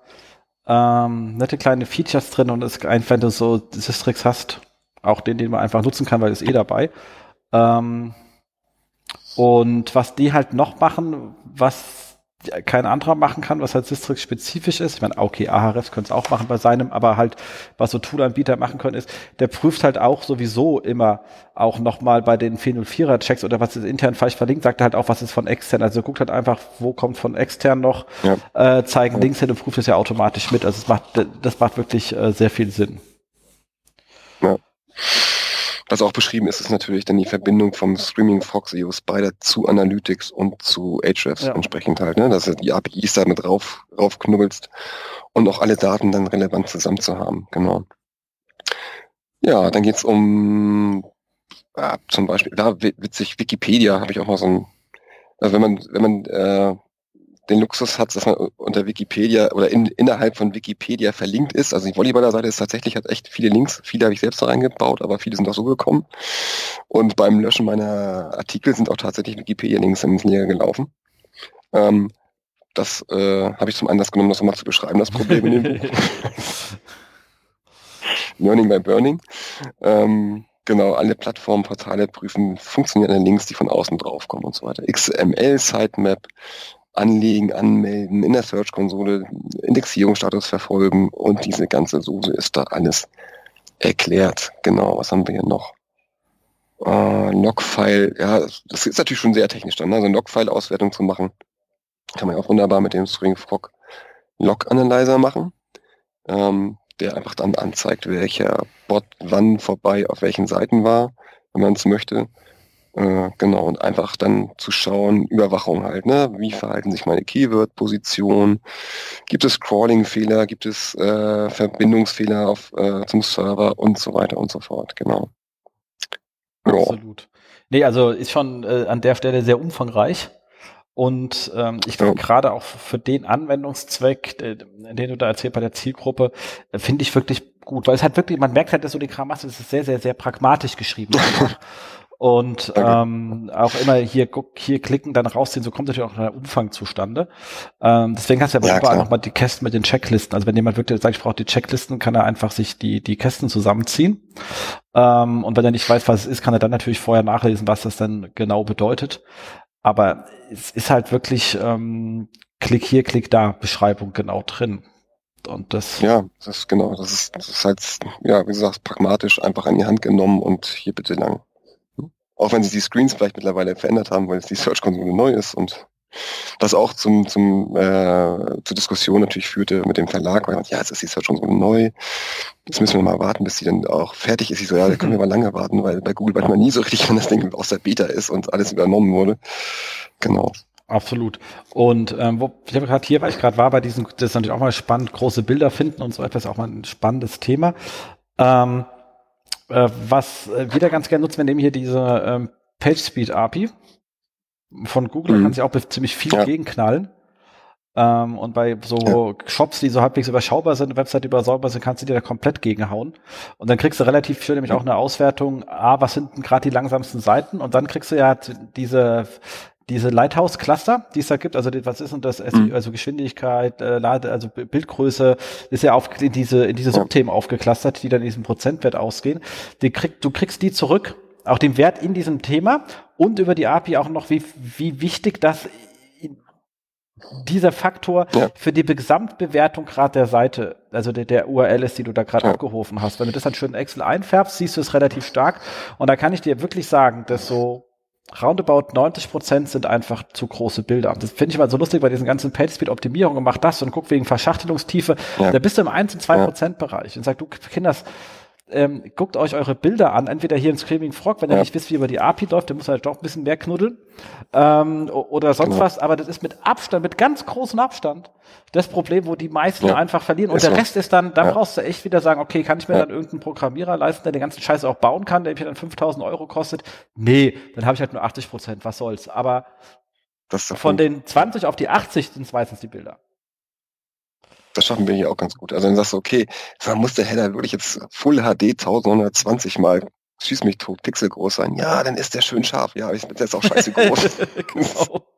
ähm, nette kleine Features drin und ist einfach, wenn du so Systrix hast, auch den, den man einfach nutzen kann, weil ist eh dabei. Ähm, und was die halt noch machen, was kein anderer machen kann, was halt Sistrix spezifisch ist. Ich meine, okay, Ahrefs können es auch machen bei seinem, aber halt, was so Toolanbieter machen können, ist, der prüft halt auch sowieso immer auch nochmal bei den 404er Checks oder was ist intern falsch verlinkt, sagt er halt auch, was ist von extern. Also guckt halt einfach, wo kommt von extern noch, ja. äh, zeigen ja. Links hin und prüft es ja automatisch mit. Also es macht, das macht wirklich äh, sehr viel Sinn. Ja. Was auch beschrieben ist, ist natürlich dann die Verbindung vom Streaming Fox EO Spider zu Analytics und zu Ahrefs ja. entsprechend halt, ne? dass du die APIs da mit rauf, raufknubbelst und auch alle Daten dann relevant zusammen zu haben, genau. Ja, dann geht's um ja, zum Beispiel, da witzig, Wikipedia habe ich auch mal so ein, also wenn man, wenn man äh, den Luxus hat, dass man unter Wikipedia oder in, innerhalb von Wikipedia verlinkt ist. Also die Volleyballer-Seite ist tatsächlich hat echt viele Links. Viele habe ich selbst da reingebaut, aber viele sind auch so gekommen. Und beim Löschen meiner Artikel sind auch tatsächlich Wikipedia-Links ins Leere gelaufen. Ähm, das äh, habe ich zum Anlass genommen, das nochmal zu beschreiben, das Problem in dem Buch. Learning by Burning. Ähm, genau, alle Plattformen, Portale prüfen funktionierende Links, die von außen draufkommen und so weiter. XML, Sitemap, anlegen, anmelden, in der Search-Konsole Indexierungsstatus verfolgen und diese ganze Soße ist da alles erklärt. Genau, was haben wir hier noch? Äh, Logfile, ja, das ist natürlich schon sehr technisch dann, ne? also Logfile-Auswertung zu machen. Kann man ja auch wunderbar mit dem StringFrog Log Analyzer machen, ähm, der einfach dann anzeigt, welcher Bot wann vorbei auf welchen Seiten war, wenn man es möchte. Äh, genau, und einfach dann zu schauen, Überwachung halt, ne? Wie verhalten sich meine Keyword-Positionen? Gibt es Crawling-Fehler? Gibt es äh, Verbindungsfehler auf, äh, zum Server und so weiter und so fort, genau. Ja. Absolut. Nee, also ist schon äh, an der Stelle sehr umfangreich. Und ähm, ich finde ja. gerade auch für den Anwendungszweck, äh, den du da erzählt bei der Zielgruppe, äh, finde ich wirklich gut, weil es halt wirklich, man merkt halt, dass du den Kram machst, es ist sehr, sehr, sehr pragmatisch geschrieben. Und ähm, auch immer hier, hier klicken, dann rausziehen, so kommt natürlich auch der Umfang zustande. Ähm, deswegen hast du aber ja, überall nochmal die Kästen mit den Checklisten. Also wenn jemand wirklich sagt, ich brauche die Checklisten, kann er einfach sich die, die Kästen zusammenziehen. Ähm, und wenn er nicht weiß, was es ist, kann er dann natürlich vorher nachlesen, was das dann genau bedeutet. Aber es ist halt wirklich ähm, Klick hier, Klick da, Beschreibung genau drin. Und das. Ja, das ist genau, das ist, das ist halt, ja, wie du sagst, pragmatisch einfach an die Hand genommen und hier bitte lang. Auch wenn sich die Screens vielleicht mittlerweile verändert haben, weil es die Search-Konsole neu ist und was auch zum, zum, äh, zur Diskussion natürlich führte mit dem Verlag, weil ja, jetzt ist die Search-Konsole neu, jetzt müssen wir mal warten, bis sie dann auch fertig ist. Ich so, ja, da können wir mal lange warten, weil bei Google weiß man nie so richtig, wenn das Ding aus der Beta ist und alles übernommen wurde. Genau. Absolut. Und ähm, wo, ich habe gerade hier, weil ich gerade war, bei diesem, das ist natürlich auch mal spannend, große Bilder finden und so etwas, auch mal ein spannendes Thema. Ähm, äh, was äh, wieder ganz gerne nutzen, wir nehmen hier diese ähm, PageSpeed API von Google, mhm. kann sich auch ziemlich viel ja. gegenknallen. Ähm, und bei so ja. Shops, die so halbwegs überschaubar sind, Website überschaubar sind, kannst du dir da komplett gegenhauen. Und dann kriegst du relativ viel nämlich auch eine Auswertung, ah, was sind denn gerade die langsamsten Seiten? Und dann kriegst du ja diese diese Lighthouse-Cluster, die es da gibt, also die, was ist denn das, mhm. also Geschwindigkeit, äh, Lade, also Bildgröße, ist ja auf in diese, in diese Subthemen aufgeklustert, die dann in diesem Prozentwert ausgehen. Die krieg, du kriegst die zurück, auch den Wert in diesem Thema und über die API auch noch, wie, wie wichtig das dieser Faktor ja. für die Gesamtbewertung gerade der Seite, also der, der URL ist, die du da gerade ja. abgerufen hast. Wenn du das dann schön in Excel einfärbst, siehst du es relativ stark. Und da kann ich dir wirklich sagen, dass so roundabout 90 Prozent sind einfach zu große Bilder. Das finde ich mal so lustig bei diesen ganzen PageSpeed-Optimierungen. Macht das und guck wegen Verschachtelungstiefe. Ja. Da bist du im 1 und 2 Prozent Bereich und sag, du Kinders, ähm, guckt euch eure Bilder an, entweder hier in Screaming Frog, wenn ja. ihr nicht wisst, wie über die API läuft, dann muss halt doch ein bisschen mehr knuddeln ähm, oder sonst genau. was, aber das ist mit Abstand, mit ganz großem Abstand das Problem, wo die meisten ja. einfach verlieren und ist der so. Rest ist dann, da ja. brauchst du echt wieder sagen, okay, kann ich mir dann irgendeinen Programmierer leisten, der den ganzen Scheiß auch bauen kann, der mir dann 5000 Euro kostet? Nee, dann habe ich halt nur 80 Prozent, was soll's, aber von den 20 auf die 80 sind es meistens die Bilder das schaffen wir hier auch ganz gut. Also dann sagst du, okay, dann muss der Header wirklich jetzt Full HD 1120 mal schieß mich tot, Pixel groß sein. Ja, dann ist der schön scharf. Ja, ich bin jetzt auch scheiße groß. genau.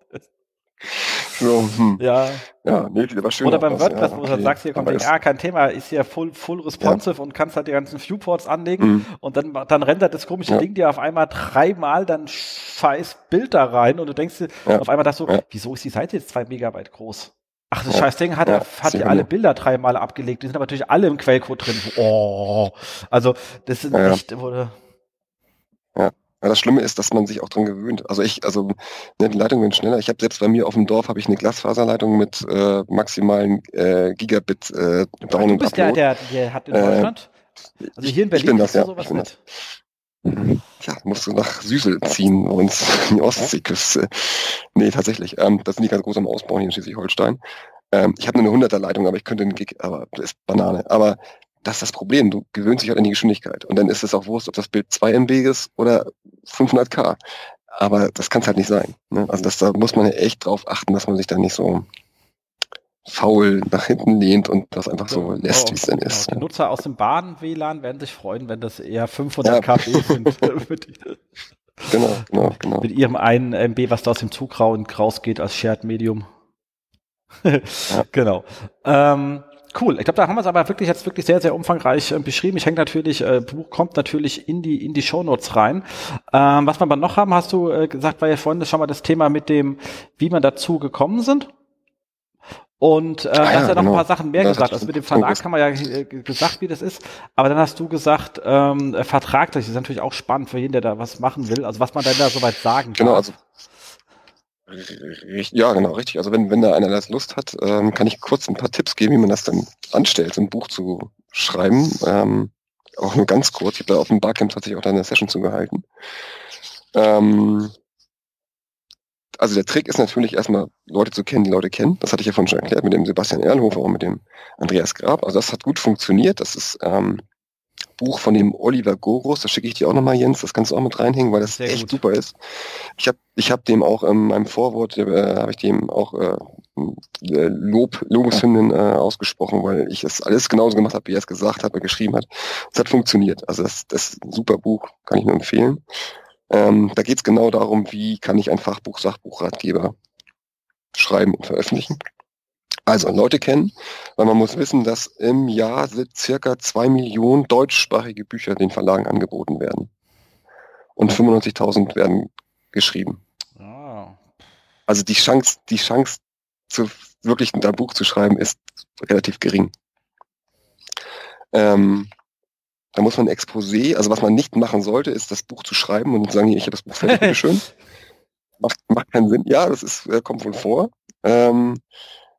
So, hm. Ja. Ja, nee, aber schön Oder beim aus. WordPress, ja, wo du sagst, hier kommt ja ah, kein Thema, ist hier full, full responsive ja. und kannst halt die ganzen Viewports anlegen mhm. und dann, dann rendert das komische ja. Ding dir auf einmal dreimal dann scheiß Bild da rein und du denkst dir auf einmal das so, wieso ist die Seite jetzt zwei Megabyte groß? Ach, das ja. Scheißding hat, ja, hat ja alle Bilder dreimal abgelegt. Die sind aber natürlich alle im Quellcode drin. Oh. Also, das sind ja, echt, wurde. Ja. Ja, das Schlimme ist, dass man sich auch dran gewöhnt. Also ich, also ne, die Leitungen werden schneller. Ich habe selbst bei mir auf dem Dorf habe ich eine Glasfaserleitung mit äh, maximalen äh, Gigabit äh, Down Du bist der, der, der hat in äh, Deutschland. Also hier in Berlin ich das, ja, sowas mit. Mhm. Ja, musst du nach Süßel ziehen und in die Ostseeküste. Nee, tatsächlich. Ähm, das sind die ganz groß am Ausbau hier in Schleswig-Holstein. Ähm, ich habe nur eine 100er Leitung, aber ich könnte einen Gig, aber das ist Banane. Aber das ist das Problem. Du gewöhnst dich halt an die Geschwindigkeit. Und dann ist es auch wurscht, ob das Bild 2 MB ist oder 500k. Aber das kann es halt nicht sein. Ne? Also das, da muss man ja echt drauf achten, dass man sich da nicht so faul nach hinten lehnt und das einfach so lässt, wie es ist. Genau. Die Nutzer aus dem Bahn-WLAN werden sich freuen, wenn das eher 500 ja. KB sind. genau, genau, genau. Mit ihrem einen MB, was da aus dem Zug rausgeht als Shared Medium. ja. Genau. Ähm, cool. Ich glaube, da haben wir es aber wirklich jetzt wirklich sehr, sehr umfangreich äh, beschrieben. Ich hänge natürlich, äh, Buch kommt natürlich in die in die Shownotes rein. Ähm, was wir aber noch haben, hast du äh, gesagt, war ja vorhin schon mal das Thema mit dem, wie man dazu gekommen sind. Und äh, ah, ja, hast ja noch genau. ein paar Sachen mehr das gesagt. Also mit dem Verlag haben wir ja äh, gesagt, wie das ist. Aber dann hast du gesagt, ähm, äh, vertraglich das ist natürlich auch spannend für jeden, der da was machen will. Also was man dann da soweit sagen kann. Genau, also ja, genau, richtig. Also wenn, wenn da einer das Lust hat, ähm, kann ich kurz ein paar Tipps geben, wie man das dann anstellt, ein Buch zu schreiben. Ähm, auch nur ganz kurz. Ich habe da auf dem Barcamp tatsächlich auch da eine Session zugehalten. Ähm, also der Trick ist natürlich erstmal Leute zu kennen, die Leute kennen. Das hatte ich ja vorhin schon erklärt mit dem Sebastian Ehrenhofer und mit dem Andreas Grab. Also das hat gut funktioniert. Das ist ähm, Buch von dem Oliver Gorus, das schicke ich dir auch nochmal, Jens, das kannst du auch mit reinhängen, weil das Sehr echt gut. super ist. Ich habe ich hab dem auch in meinem Vorwort, äh, habe ich dem auch äh, äh Lob, Lobeshymnen äh, ausgesprochen, weil ich das alles genauso gemacht habe, wie er es gesagt hat, er geschrieben hat. Es hat funktioniert. Also das, das ist ein super Buch, kann ich nur empfehlen. Ähm, da geht es genau darum, wie kann ich ein Fachbuch, Sachbuchratgeber schreiben und veröffentlichen. Also Leute kennen, weil man muss wissen, dass im Jahr circa zwei Millionen deutschsprachige Bücher den Verlagen angeboten werden. Und 95.000 werden geschrieben. Oh. Also die Chance, die Chance, zu wirklich ein Buch zu schreiben, ist relativ gering. Ähm, da muss man ein Exposé, also was man nicht machen sollte, ist das Buch zu schreiben und sagen, hier, ich habe das Buch fertig, bitteschön. macht, macht keinen Sinn. Ja, das ist, äh, kommt wohl vor. Ähm,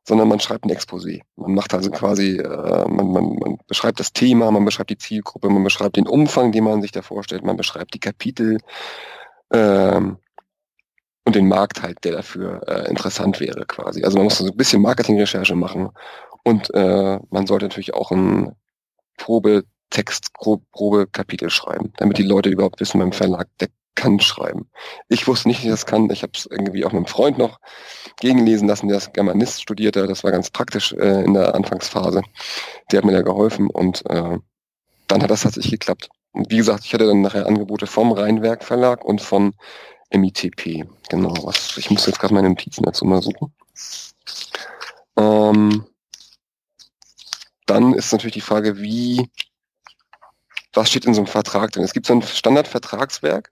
sondern man schreibt ein Exposé. Man macht also quasi, äh, man, man, man beschreibt das Thema, man beschreibt die Zielgruppe, man beschreibt den Umfang, den man sich da vorstellt, man beschreibt die Kapitel ähm, und den Markt halt, der dafür äh, interessant wäre quasi. Also man muss so ein bisschen Marketingrecherche machen und äh, man sollte natürlich auch ein Probetext, Probekapitel schreiben, damit die Leute überhaupt wissen beim Verlag, der kann schreiben. Ich wusste nicht, wie ich das kann. Ich habe es irgendwie auch mit einem Freund noch gegenlesen lassen, der ist Germanist studierte. Das war ganz praktisch äh, in der Anfangsphase. Der hat mir da geholfen und äh, dann hat das tatsächlich geklappt. Und wie gesagt, ich hatte dann nachher Angebote vom Rheinwerk Verlag und von MITP. Genau, was, ich muss jetzt gerade meine Notizen dazu mal suchen. Ähm, dann ist natürlich die Frage, wie, was steht in so einem Vertrag drin? Es gibt so ein Standardvertragswerk,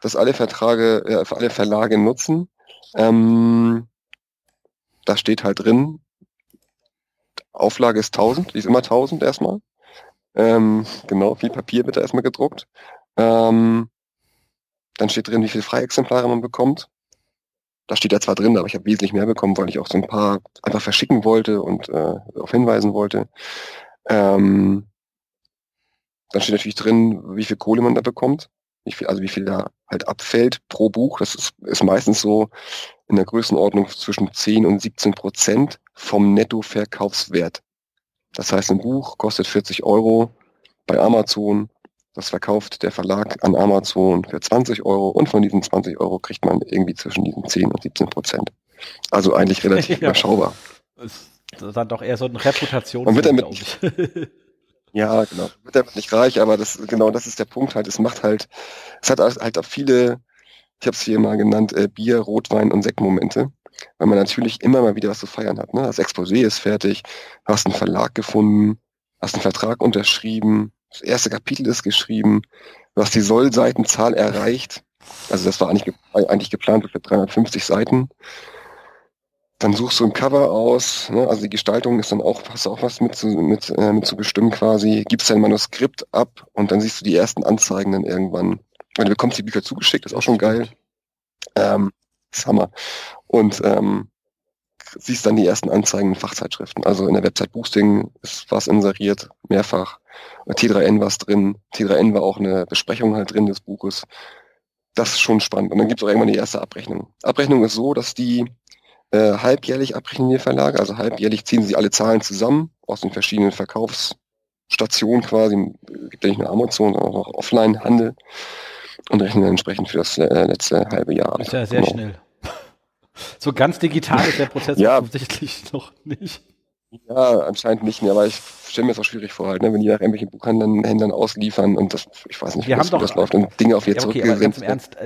das alle Verträge, äh, alle Verlage nutzen. Ähm, da steht halt drin, Auflage ist 1000, die ist immer 1000 erstmal. Ähm, genau, viel Papier wird da erstmal gedruckt. Ähm, dann steht drin, wie viele Freiexemplare man bekommt. Da steht ja zwar drin, aber ich habe wesentlich mehr bekommen, weil ich auch so ein paar einfach verschicken wollte und äh, darauf hinweisen wollte. Ähm, dann steht natürlich drin, wie viel Kohle man da bekommt wie viel, also wie viel da halt abfällt pro Buch. Das ist, ist meistens so in der Größenordnung zwischen 10 und 17 Prozent vom Nettoverkaufswert. Das heißt, ein Buch kostet 40 Euro bei Amazon. Das verkauft der Verlag an Amazon für 20 Euro und von diesen 20 Euro kriegt man irgendwie zwischen diesen 10 und 17 Prozent. Also eigentlich relativ ja. überschaubar. Das ist dann doch eher so eine Reputation. Man wird damit, Ja, genau. Wird damit nicht reich, aber das, genau das ist der Punkt halt. Es macht halt, es hat halt auch viele, ich habe es hier mal genannt, äh, Bier, Rotwein und Sektmomente, weil man natürlich immer mal wieder was zu feiern hat. Ne? Das Exposé ist fertig, hast einen Verlag gefunden, hast einen Vertrag unterschrieben, das erste Kapitel ist geschrieben, du hast die Sollseitenzahl erreicht. Also das war eigentlich, eigentlich geplant für 350 Seiten. Dann suchst du ein Cover aus, ne? also die Gestaltung ist dann auch, hast auch was mit zu, mit, äh, mit zu bestimmen quasi, gibst dein Manuskript ab und dann siehst du die ersten Anzeigen dann irgendwann. Und du bekommst die Bücher zugeschickt, ist auch schon geil. Ähm, ist Hammer. Und ähm, siehst dann die ersten Anzeigen in Fachzeitschriften. Also in der Website Boosting ist was inseriert, mehrfach. T3N war drin. T3N war auch eine Besprechung halt drin des Buches. Das ist schon spannend. Und dann gibt es auch irgendwann die erste Abrechnung. Abrechnung ist so, dass die äh, halbjährlich abrechnen die Verlage, also halbjährlich ziehen sie alle Zahlen zusammen aus den verschiedenen Verkaufsstationen quasi, gibt ja nicht nur Amazon, sondern auch Offline-Handel und rechnen dann entsprechend für das äh, letzte halbe Jahr. Ist ja sehr genau. schnell. So ganz digital ist der Prozess ja. offensichtlich noch nicht. Ja, anscheinend nicht mehr, aber ich stelle mir das auch schwierig vor, halt, ne? wenn die nach irgendwelchen Buchhändlern ausliefern und das, ich weiß nicht, wie das, das läuft und Dinge auf ihr ja, okay, zurückgesendet werden. Ernst,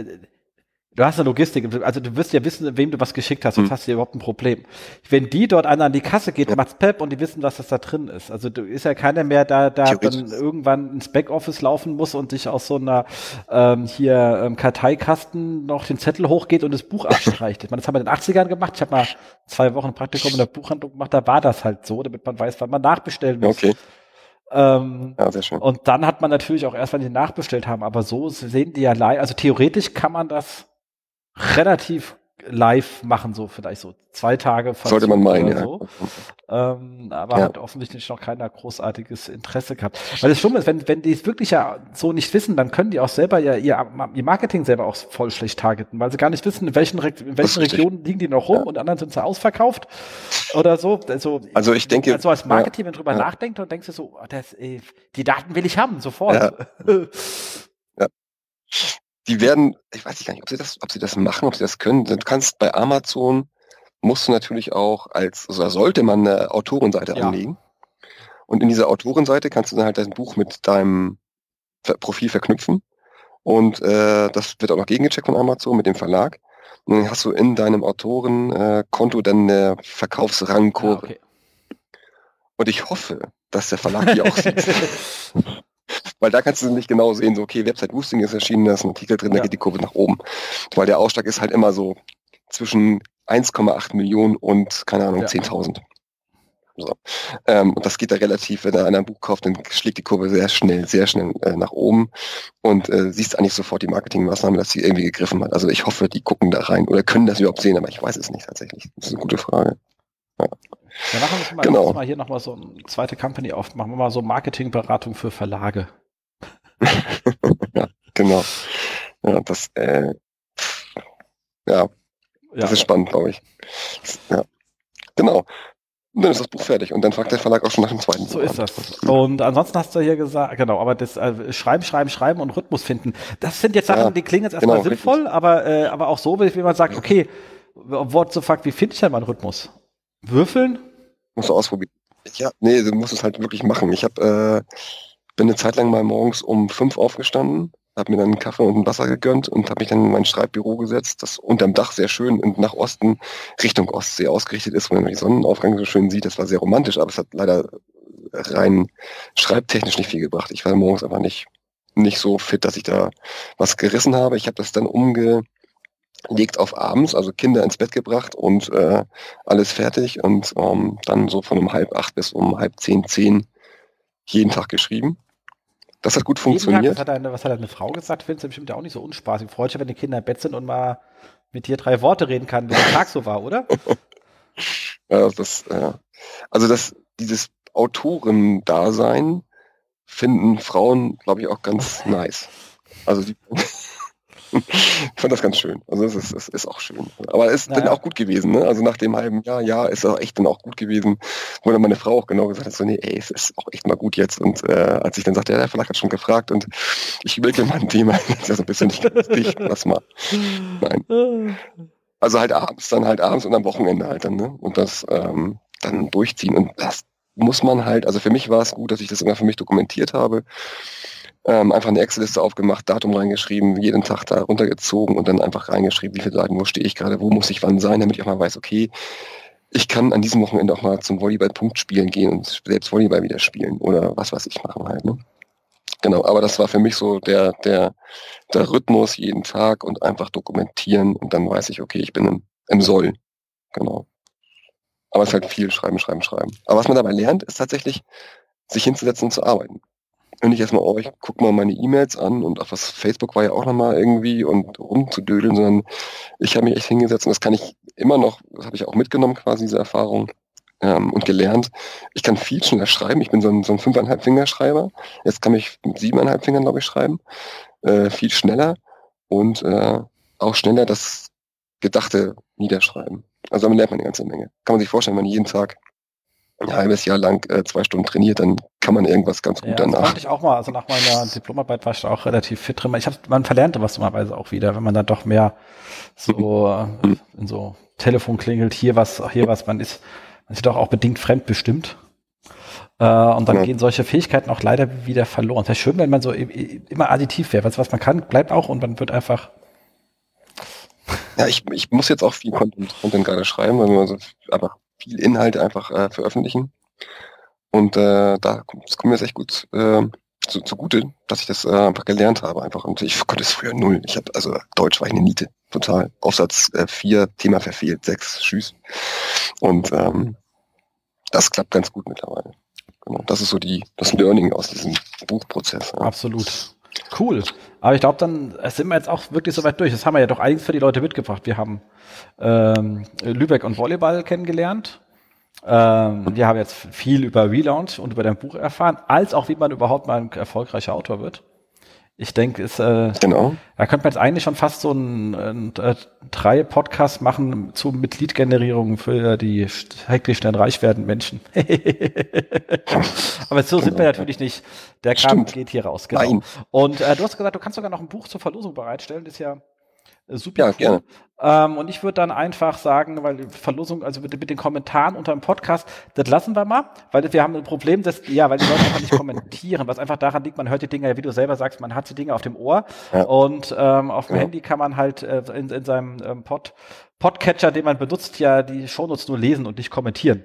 Du hast eine Logistik, also du wirst ja wissen, wem du was geschickt hast, sonst hm. hast du ja überhaupt ein Problem. Wenn die dort einer an die Kasse geht, ja. macht's Pep und die wissen, was das da drin ist. Also du ist ja keiner mehr da, da dann irgendwann ins Backoffice laufen muss und sich aus so einer ähm, hier ähm, Karteikasten noch den Zettel hochgeht und das Buch abstreicht. Ich meine, das haben wir in den 80ern gemacht. Ich habe mal zwei Wochen Praktikum in der Buchhandlung gemacht, da war das halt so, damit man weiß, wann man nachbestellen muss. Okay. Ähm, ja, sehr schön. Und dann hat man natürlich auch erst, wenn die nachbestellt haben, aber so sehen die ja live, also theoretisch kann man das relativ live machen, so vielleicht so zwei Tage. Sollte man meinen, ja. So. Ähm, aber ja. hat offensichtlich noch keiner großartiges Interesse gehabt. Weil das Schlimme ist, wenn, wenn die es wirklich ja so nicht wissen, dann können die auch selber ja ihr, ihr Marketing selber auch voll schlecht targeten, weil sie gar nicht wissen, in welchen, in welchen Regionen liegen die noch rum ja. und anderen sind sie ausverkauft oder so. Also, also ich denke. Also als Marketing, wenn du drüber nachdenkst, dann denkst du so, oh, das, ey, die Daten will ich haben, sofort. Ja. die werden, ich weiß gar nicht, ob sie das, ob sie das machen, ob sie das können. Du kannst bei Amazon musst du natürlich auch als, also sollte man eine Autorenseite ja. anlegen. Und in dieser Autorenseite kannst du dann halt dein Buch mit deinem Profil verknüpfen. Und äh, das wird auch noch gegengecheckt von Amazon mit dem Verlag. Und dann hast du in deinem Autorenkonto äh, dann eine Verkaufsrangkurve. Ah, okay. Und ich hoffe, dass der Verlag die auch sieht. Weil da kannst du nicht genau sehen, so, okay, Website Boosting ist erschienen, da ist ein Artikel drin, ja. da geht die Kurve nach oben. Weil der Ausschlag ist halt immer so zwischen 1,8 Millionen und, keine Ahnung, ja. 10.000. So. Ähm, und das geht da relativ, wenn er ein Buch kauft, dann schlägt die Kurve sehr schnell, sehr schnell äh, nach oben und äh, siehst eigentlich sofort die Marketingmaßnahme, dass sie irgendwie gegriffen hat. Also ich hoffe, die gucken da rein oder können das überhaupt sehen, aber ich weiß es nicht tatsächlich. Das ist eine gute Frage. Ja. Ja, machen wir mal, genau. mal hier nochmal so eine zweite Company auf. Machen wir mal so Marketingberatung für Verlage. ja, genau. Ja, das, äh, ja, das ja. ist spannend, glaube ich. Ja. Genau. Und dann ist das Buch fertig und dann fragt der Verlag auch schon nach dem zweiten So Buch ist das. Und ansonsten hast du hier gesagt, genau, aber das äh, Schreiben, Schreiben, Schreiben und Rhythmus finden, das sind jetzt Sachen, ja, die klingen jetzt erstmal genau, sinnvoll, aber, äh, aber auch so, wie man sagt, okay, what the fuck, wie finde ich denn meinen Rhythmus? Würfeln? Musst du ausprobieren. Ja, nee, du musst es halt wirklich machen. Ich hab, äh, bin eine Zeit lang mal morgens um fünf aufgestanden habe mir dann einen Kaffee und ein Wasser gegönnt und habe mich dann in mein Schreibbüro gesetzt, das unterm Dach sehr schön und nach Osten Richtung Ostsee ausgerichtet ist, wo man den Sonnenaufgang so schön sieht. Das war sehr romantisch, aber es hat leider rein schreibtechnisch nicht viel gebracht. Ich war morgens einfach nicht, nicht so fit, dass ich da was gerissen habe. Ich habe das dann umgelegt auf abends, also Kinder ins Bett gebracht und äh, alles fertig und ähm, dann so von um halb acht bis um halb zehn, zehn jeden Tag geschrieben. Das hat gut funktioniert. Tag, was, hat eine, was hat eine Frau gesagt? Findest du bestimmt auch nicht so unspaßig. Freut sich, wenn die Kinder im Bett sind und mal mit dir drei Worte reden kann, wie der Tag so war, oder? ja, das, ja. Also das, dieses Autorendasein finden Frauen, glaube ich, auch ganz nice. Also die, ich fand das ganz schön. Also es ist, es ist auch schön. Aber es ist naja. dann auch gut gewesen. Ne? Also nach dem halben Jahr, ja, ist es echt dann auch gut gewesen. Wo dann meine Frau auch genau gesagt hat, so, nee, ey, es ist auch echt mal gut jetzt. Und äh, als ich dann sagte, ja, der Verlag hat schon gefragt und ich überlege mal ein Thema, das ist ja so ein bisschen nicht ganz dicht, lass mal. Nein. Also halt abends, dann halt abends und am Wochenende halt dann, ne? Und das ähm, dann durchziehen. Und das muss man halt, also für mich war es gut, dass ich das immer für mich dokumentiert habe ähm, einfach eine Excel-Liste aufgemacht, Datum reingeschrieben, jeden Tag da runtergezogen und dann einfach reingeschrieben, wie viele Seiten, wo stehe ich gerade, wo muss ich wann sein, damit ich auch mal weiß, okay, ich kann an diesem Wochenende auch mal zum Volleyball-Punkt spielen gehen und selbst Volleyball wieder spielen oder was weiß ich machen halt. Ne? Genau, aber das war für mich so der, der, der Rhythmus jeden Tag und einfach dokumentieren und dann weiß ich, okay, ich bin im, im Soll. Genau. Aber es ist halt viel schreiben, schreiben, schreiben. Aber was man dabei lernt, ist tatsächlich, sich hinzusetzen und zu arbeiten und nicht erstmal, oh, ich guck mal meine E-Mails an und auch was Facebook war ja auch nochmal irgendwie und rumzudödeln, sondern ich habe mich echt hingesetzt und das kann ich immer noch, das habe ich auch mitgenommen quasi, diese Erfahrung ähm, und gelernt. Ich kann viel schneller schreiben. Ich bin so ein, so ein fünfeinhalb Fingerschreiber. Jetzt kann ich mit siebeneinhalb Fingern, glaube ich, schreiben. Äh, viel schneller und äh, auch schneller das Gedachte niederschreiben. Also damit lernt man eine ganze Menge. Kann man sich vorstellen, wenn man jeden Tag ein halbes Jahr lang äh, zwei Stunden trainiert, dann kann man irgendwas ganz gut ja, danach. Das fand ich auch mal, also nach meiner Diplomarbeit war ich da auch relativ fit drin. Ich hab, man verlernt was normalerweise auch wieder, wenn man dann doch mehr so mhm. in so Telefon klingelt, hier was, hier was, man ist, man ist doch auch bedingt fremdbestimmt. Äh, und dann ja. gehen solche Fähigkeiten auch leider wieder verloren. Es wäre schön, wenn man so immer additiv wäre. Was, was man kann, bleibt auch und man wird einfach ja, ich, ich muss jetzt auch viel Content, Content gerade schreiben, weil wir so einfach viel Inhalt einfach äh, veröffentlichen. Und äh, da das kommt mir jetzt echt gut äh, zu, zugute, dass ich das äh, einfach gelernt habe. Einfach. Und ich konnte es früher null. Ich habe, also Deutsch war ich eine Niete, total. Aufsatz äh, vier, Thema verfehlt, sechs, tschüss. Und ähm, das klappt ganz gut mittlerweile. Genau. Das ist so die, das Learning aus diesem Buchprozess. Ja. Absolut. Cool. Aber ich glaube, dann sind wir jetzt auch wirklich so weit durch. Das haben wir ja doch einiges für die Leute mitgebracht. Wir haben ähm, Lübeck und Volleyball kennengelernt. Ähm, wir haben jetzt viel über Relaunch und über dein Buch erfahren, als auch wie man überhaupt mal ein erfolgreicher Autor wird. Ich denke, es, äh, genau. da könnte man jetzt eigentlich schon fast so einen, einen, einen drei Podcast machen zu Mitgliedgenerierung für die hektisch schnell reich werden Menschen. Aber so genau. sind wir natürlich nicht. Der Kram geht hier raus. Genau. Nein. Und äh, du hast gesagt, du kannst sogar noch ein Buch zur Verlosung bereitstellen. Das ist ja Super. Ja, gerne. Ähm, und ich würde dann einfach sagen, weil Verlosung, also mit, mit, den Kommentaren unter dem Podcast, das lassen wir mal, weil wir haben ein Problem, dass, ja, weil die Leute einfach nicht kommentieren, was einfach daran liegt, man hört die Dinge, ja, wie du selber sagst, man hat die Dinge auf dem Ohr ja. und ähm, auf dem ja. Handy kann man halt äh, in, in seinem ähm, Pod, Podcatcher, den man benutzt, ja die Shownotes nur lesen und nicht kommentieren.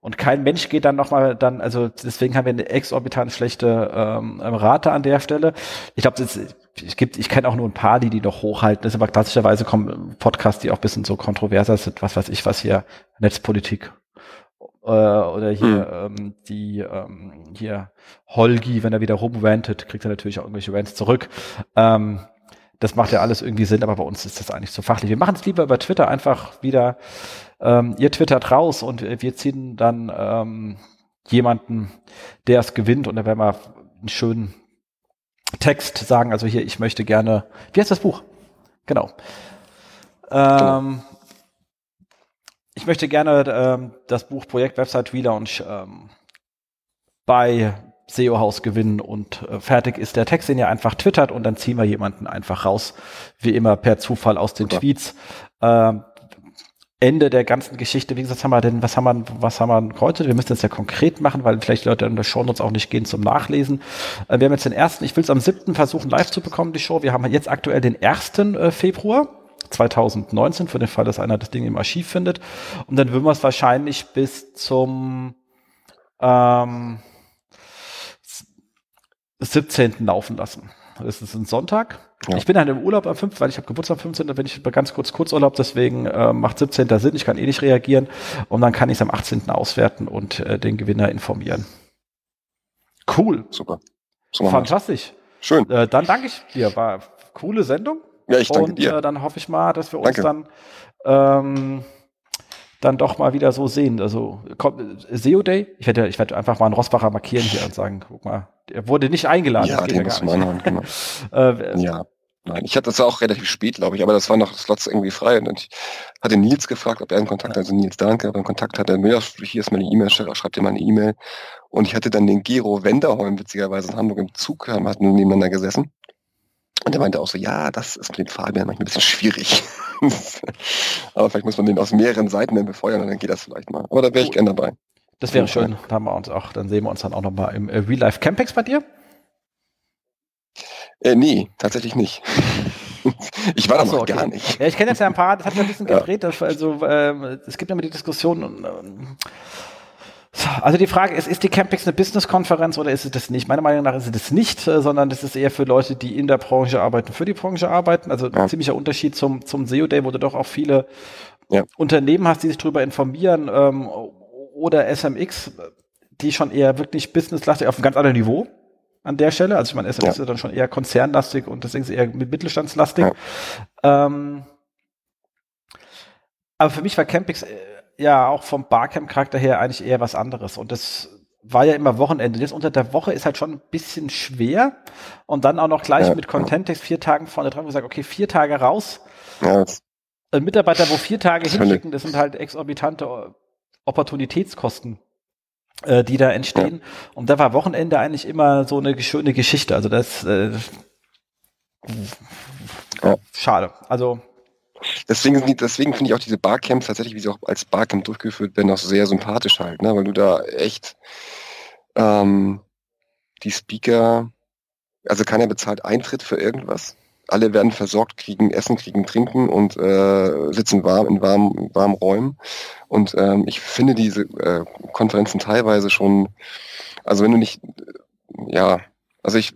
Und kein Mensch geht dann nochmal dann, also deswegen haben wir eine exorbitant schlechte ähm, Rate an der Stelle. Ich glaube, es gibt, ich kenne auch nur ein paar, die die noch hochhalten. Das ist aber klassischerweise kommen Podcasts, die auch bisschen so kontroverser sind, was weiß ich, was hier Netzpolitik äh, oder hier hm. ähm, die ähm, hier Holgi, wenn er wieder rumrantet, kriegt er natürlich auch irgendwelche Rants zurück. Ähm, das macht ja alles irgendwie Sinn, aber bei uns ist das eigentlich zu fachlich. Wir machen es lieber über Twitter einfach wieder. Ähm, ihr twittert raus und wir ziehen dann ähm, jemanden, der es gewinnt und dann werden wir einen schönen Text sagen, also hier, ich möchte gerne, wie heißt das Buch? Genau. Ähm, ich möchte gerne ähm, das Buch Projekt Website Relaunch ähm, bei SEO Haus gewinnen und äh, fertig ist der Text, den ihr einfach twittert und dann ziehen wir jemanden einfach raus, wie immer per Zufall aus den Super. Tweets. Ähm, Ende der ganzen Geschichte, wie gesagt, was haben wir denn, was haben wir, was haben wir heute? Wir müssen das ja konkret machen, weil vielleicht Leute in der Show uns auch nicht gehen zum Nachlesen. Äh, wir haben jetzt den ersten, ich will es am siebten versuchen live zu bekommen, die Show. Wir haben jetzt aktuell den ersten äh, Februar. 2019, für den Fall, dass einer das Ding im Archiv findet. Und dann würden wir es wahrscheinlich bis zum ähm, 17. laufen lassen. Das ist ein Sonntag. Ja. Ich bin dann im Urlaub am 5., weil ich habe Geburtstag am 15., da bin ich ganz kurz Kurzurlaub, deswegen äh, macht 17. Sinn, ich kann eh nicht reagieren und dann kann ich es am 18. auswerten und äh, den Gewinner informieren. Cool. Super. So Fantastisch. Schön. Äh, dann danke ich dir, war coole Sendung. Ja, ich danke und, dir. Und äh, dann hoffe ich mal, dass wir uns danke. dann ähm, dann doch mal wieder so sehen. Also kommt, SEO Day, ich werde, ich werde einfach mal einen Rossbacher markieren hier und sagen, guck mal, er wurde nicht eingeladen. Ja, den muss man anhören, genau. äh, ja. Nein, ich hatte das auch relativ spät, glaube ich, aber das war noch Slots irgendwie frei. Und ich hatte Nils gefragt, ob er einen Kontakt hat, also Nils Danke, ob er einen Kontakt hat. Ja, hier ist meine E-Mail, schreibt dir mal eine E-Mail. Und ich hatte dann den Gero Wenderholm, witzigerweise in Hamburg im Zug, haben, hatten nebeneinander gesessen. Und er meinte auch so, ja, das ist mit dem Fabian manchmal ein bisschen schwierig. aber vielleicht muss man den aus mehreren Seiten dann befeuern und dann geht das vielleicht mal. Aber da wäre ich gerne dabei. Das wäre schön. Da haben wir uns auch, dann sehen wir uns dann auch nochmal im äh, Real Life Campex bei dir. Äh, nee, tatsächlich nicht. ich war da noch okay. gar nicht. Ja, ich kenne jetzt ja ein paar, das hat mir ein bisschen gedreht. Ja. Also, äh, es gibt immer die Diskussion, ähm, also die Frage ist, ist die Campix eine Business-Konferenz oder ist es das nicht? Meiner Meinung nach ist es das nicht, äh, sondern das ist eher für Leute, die in der Branche arbeiten, für die Branche arbeiten. Also ja. ein ziemlicher Unterschied zum, zum SEO Day, wo du doch auch viele ja. Unternehmen hast, die sich darüber informieren ähm, oder SMX, die schon eher wirklich businesslastig auf einem ganz anderen Niveau an der Stelle. Also ich meine, SMX ja. ist dann schon eher konzernlastig und deswegen ist eher mittelstandslastig. Ähm, aber für mich war Campix äh, ja auch vom Barcamp-Charakter her eigentlich eher was anderes. Und das war ja immer Wochenende. Jetzt unter der Woche ist halt schon ein bisschen schwer. Und dann auch noch gleich ja, mit Contentext vier Tagen vorne dran gesagt, okay, vier Tage raus. Ja. Ein Mitarbeiter, wo vier Tage hinschicken, das sind halt exorbitante Opportunitätskosten, äh, die da entstehen. Ja. Und da war Wochenende eigentlich immer so eine schöne Geschichte. Also das äh, ja. schade. Also Deswegen, deswegen finde ich auch diese Barcamps tatsächlich, wie sie auch als Barcamp durchgeführt werden, auch sehr sympathisch halt, ne? weil du da echt ähm, die Speaker, also keiner bezahlt Eintritt für irgendwas. Alle werden versorgt, kriegen Essen, kriegen Trinken und äh, sitzen warm in warmen, warmen Räumen. Und ähm, ich finde diese äh, Konferenzen teilweise schon, also wenn du nicht, ja, also ich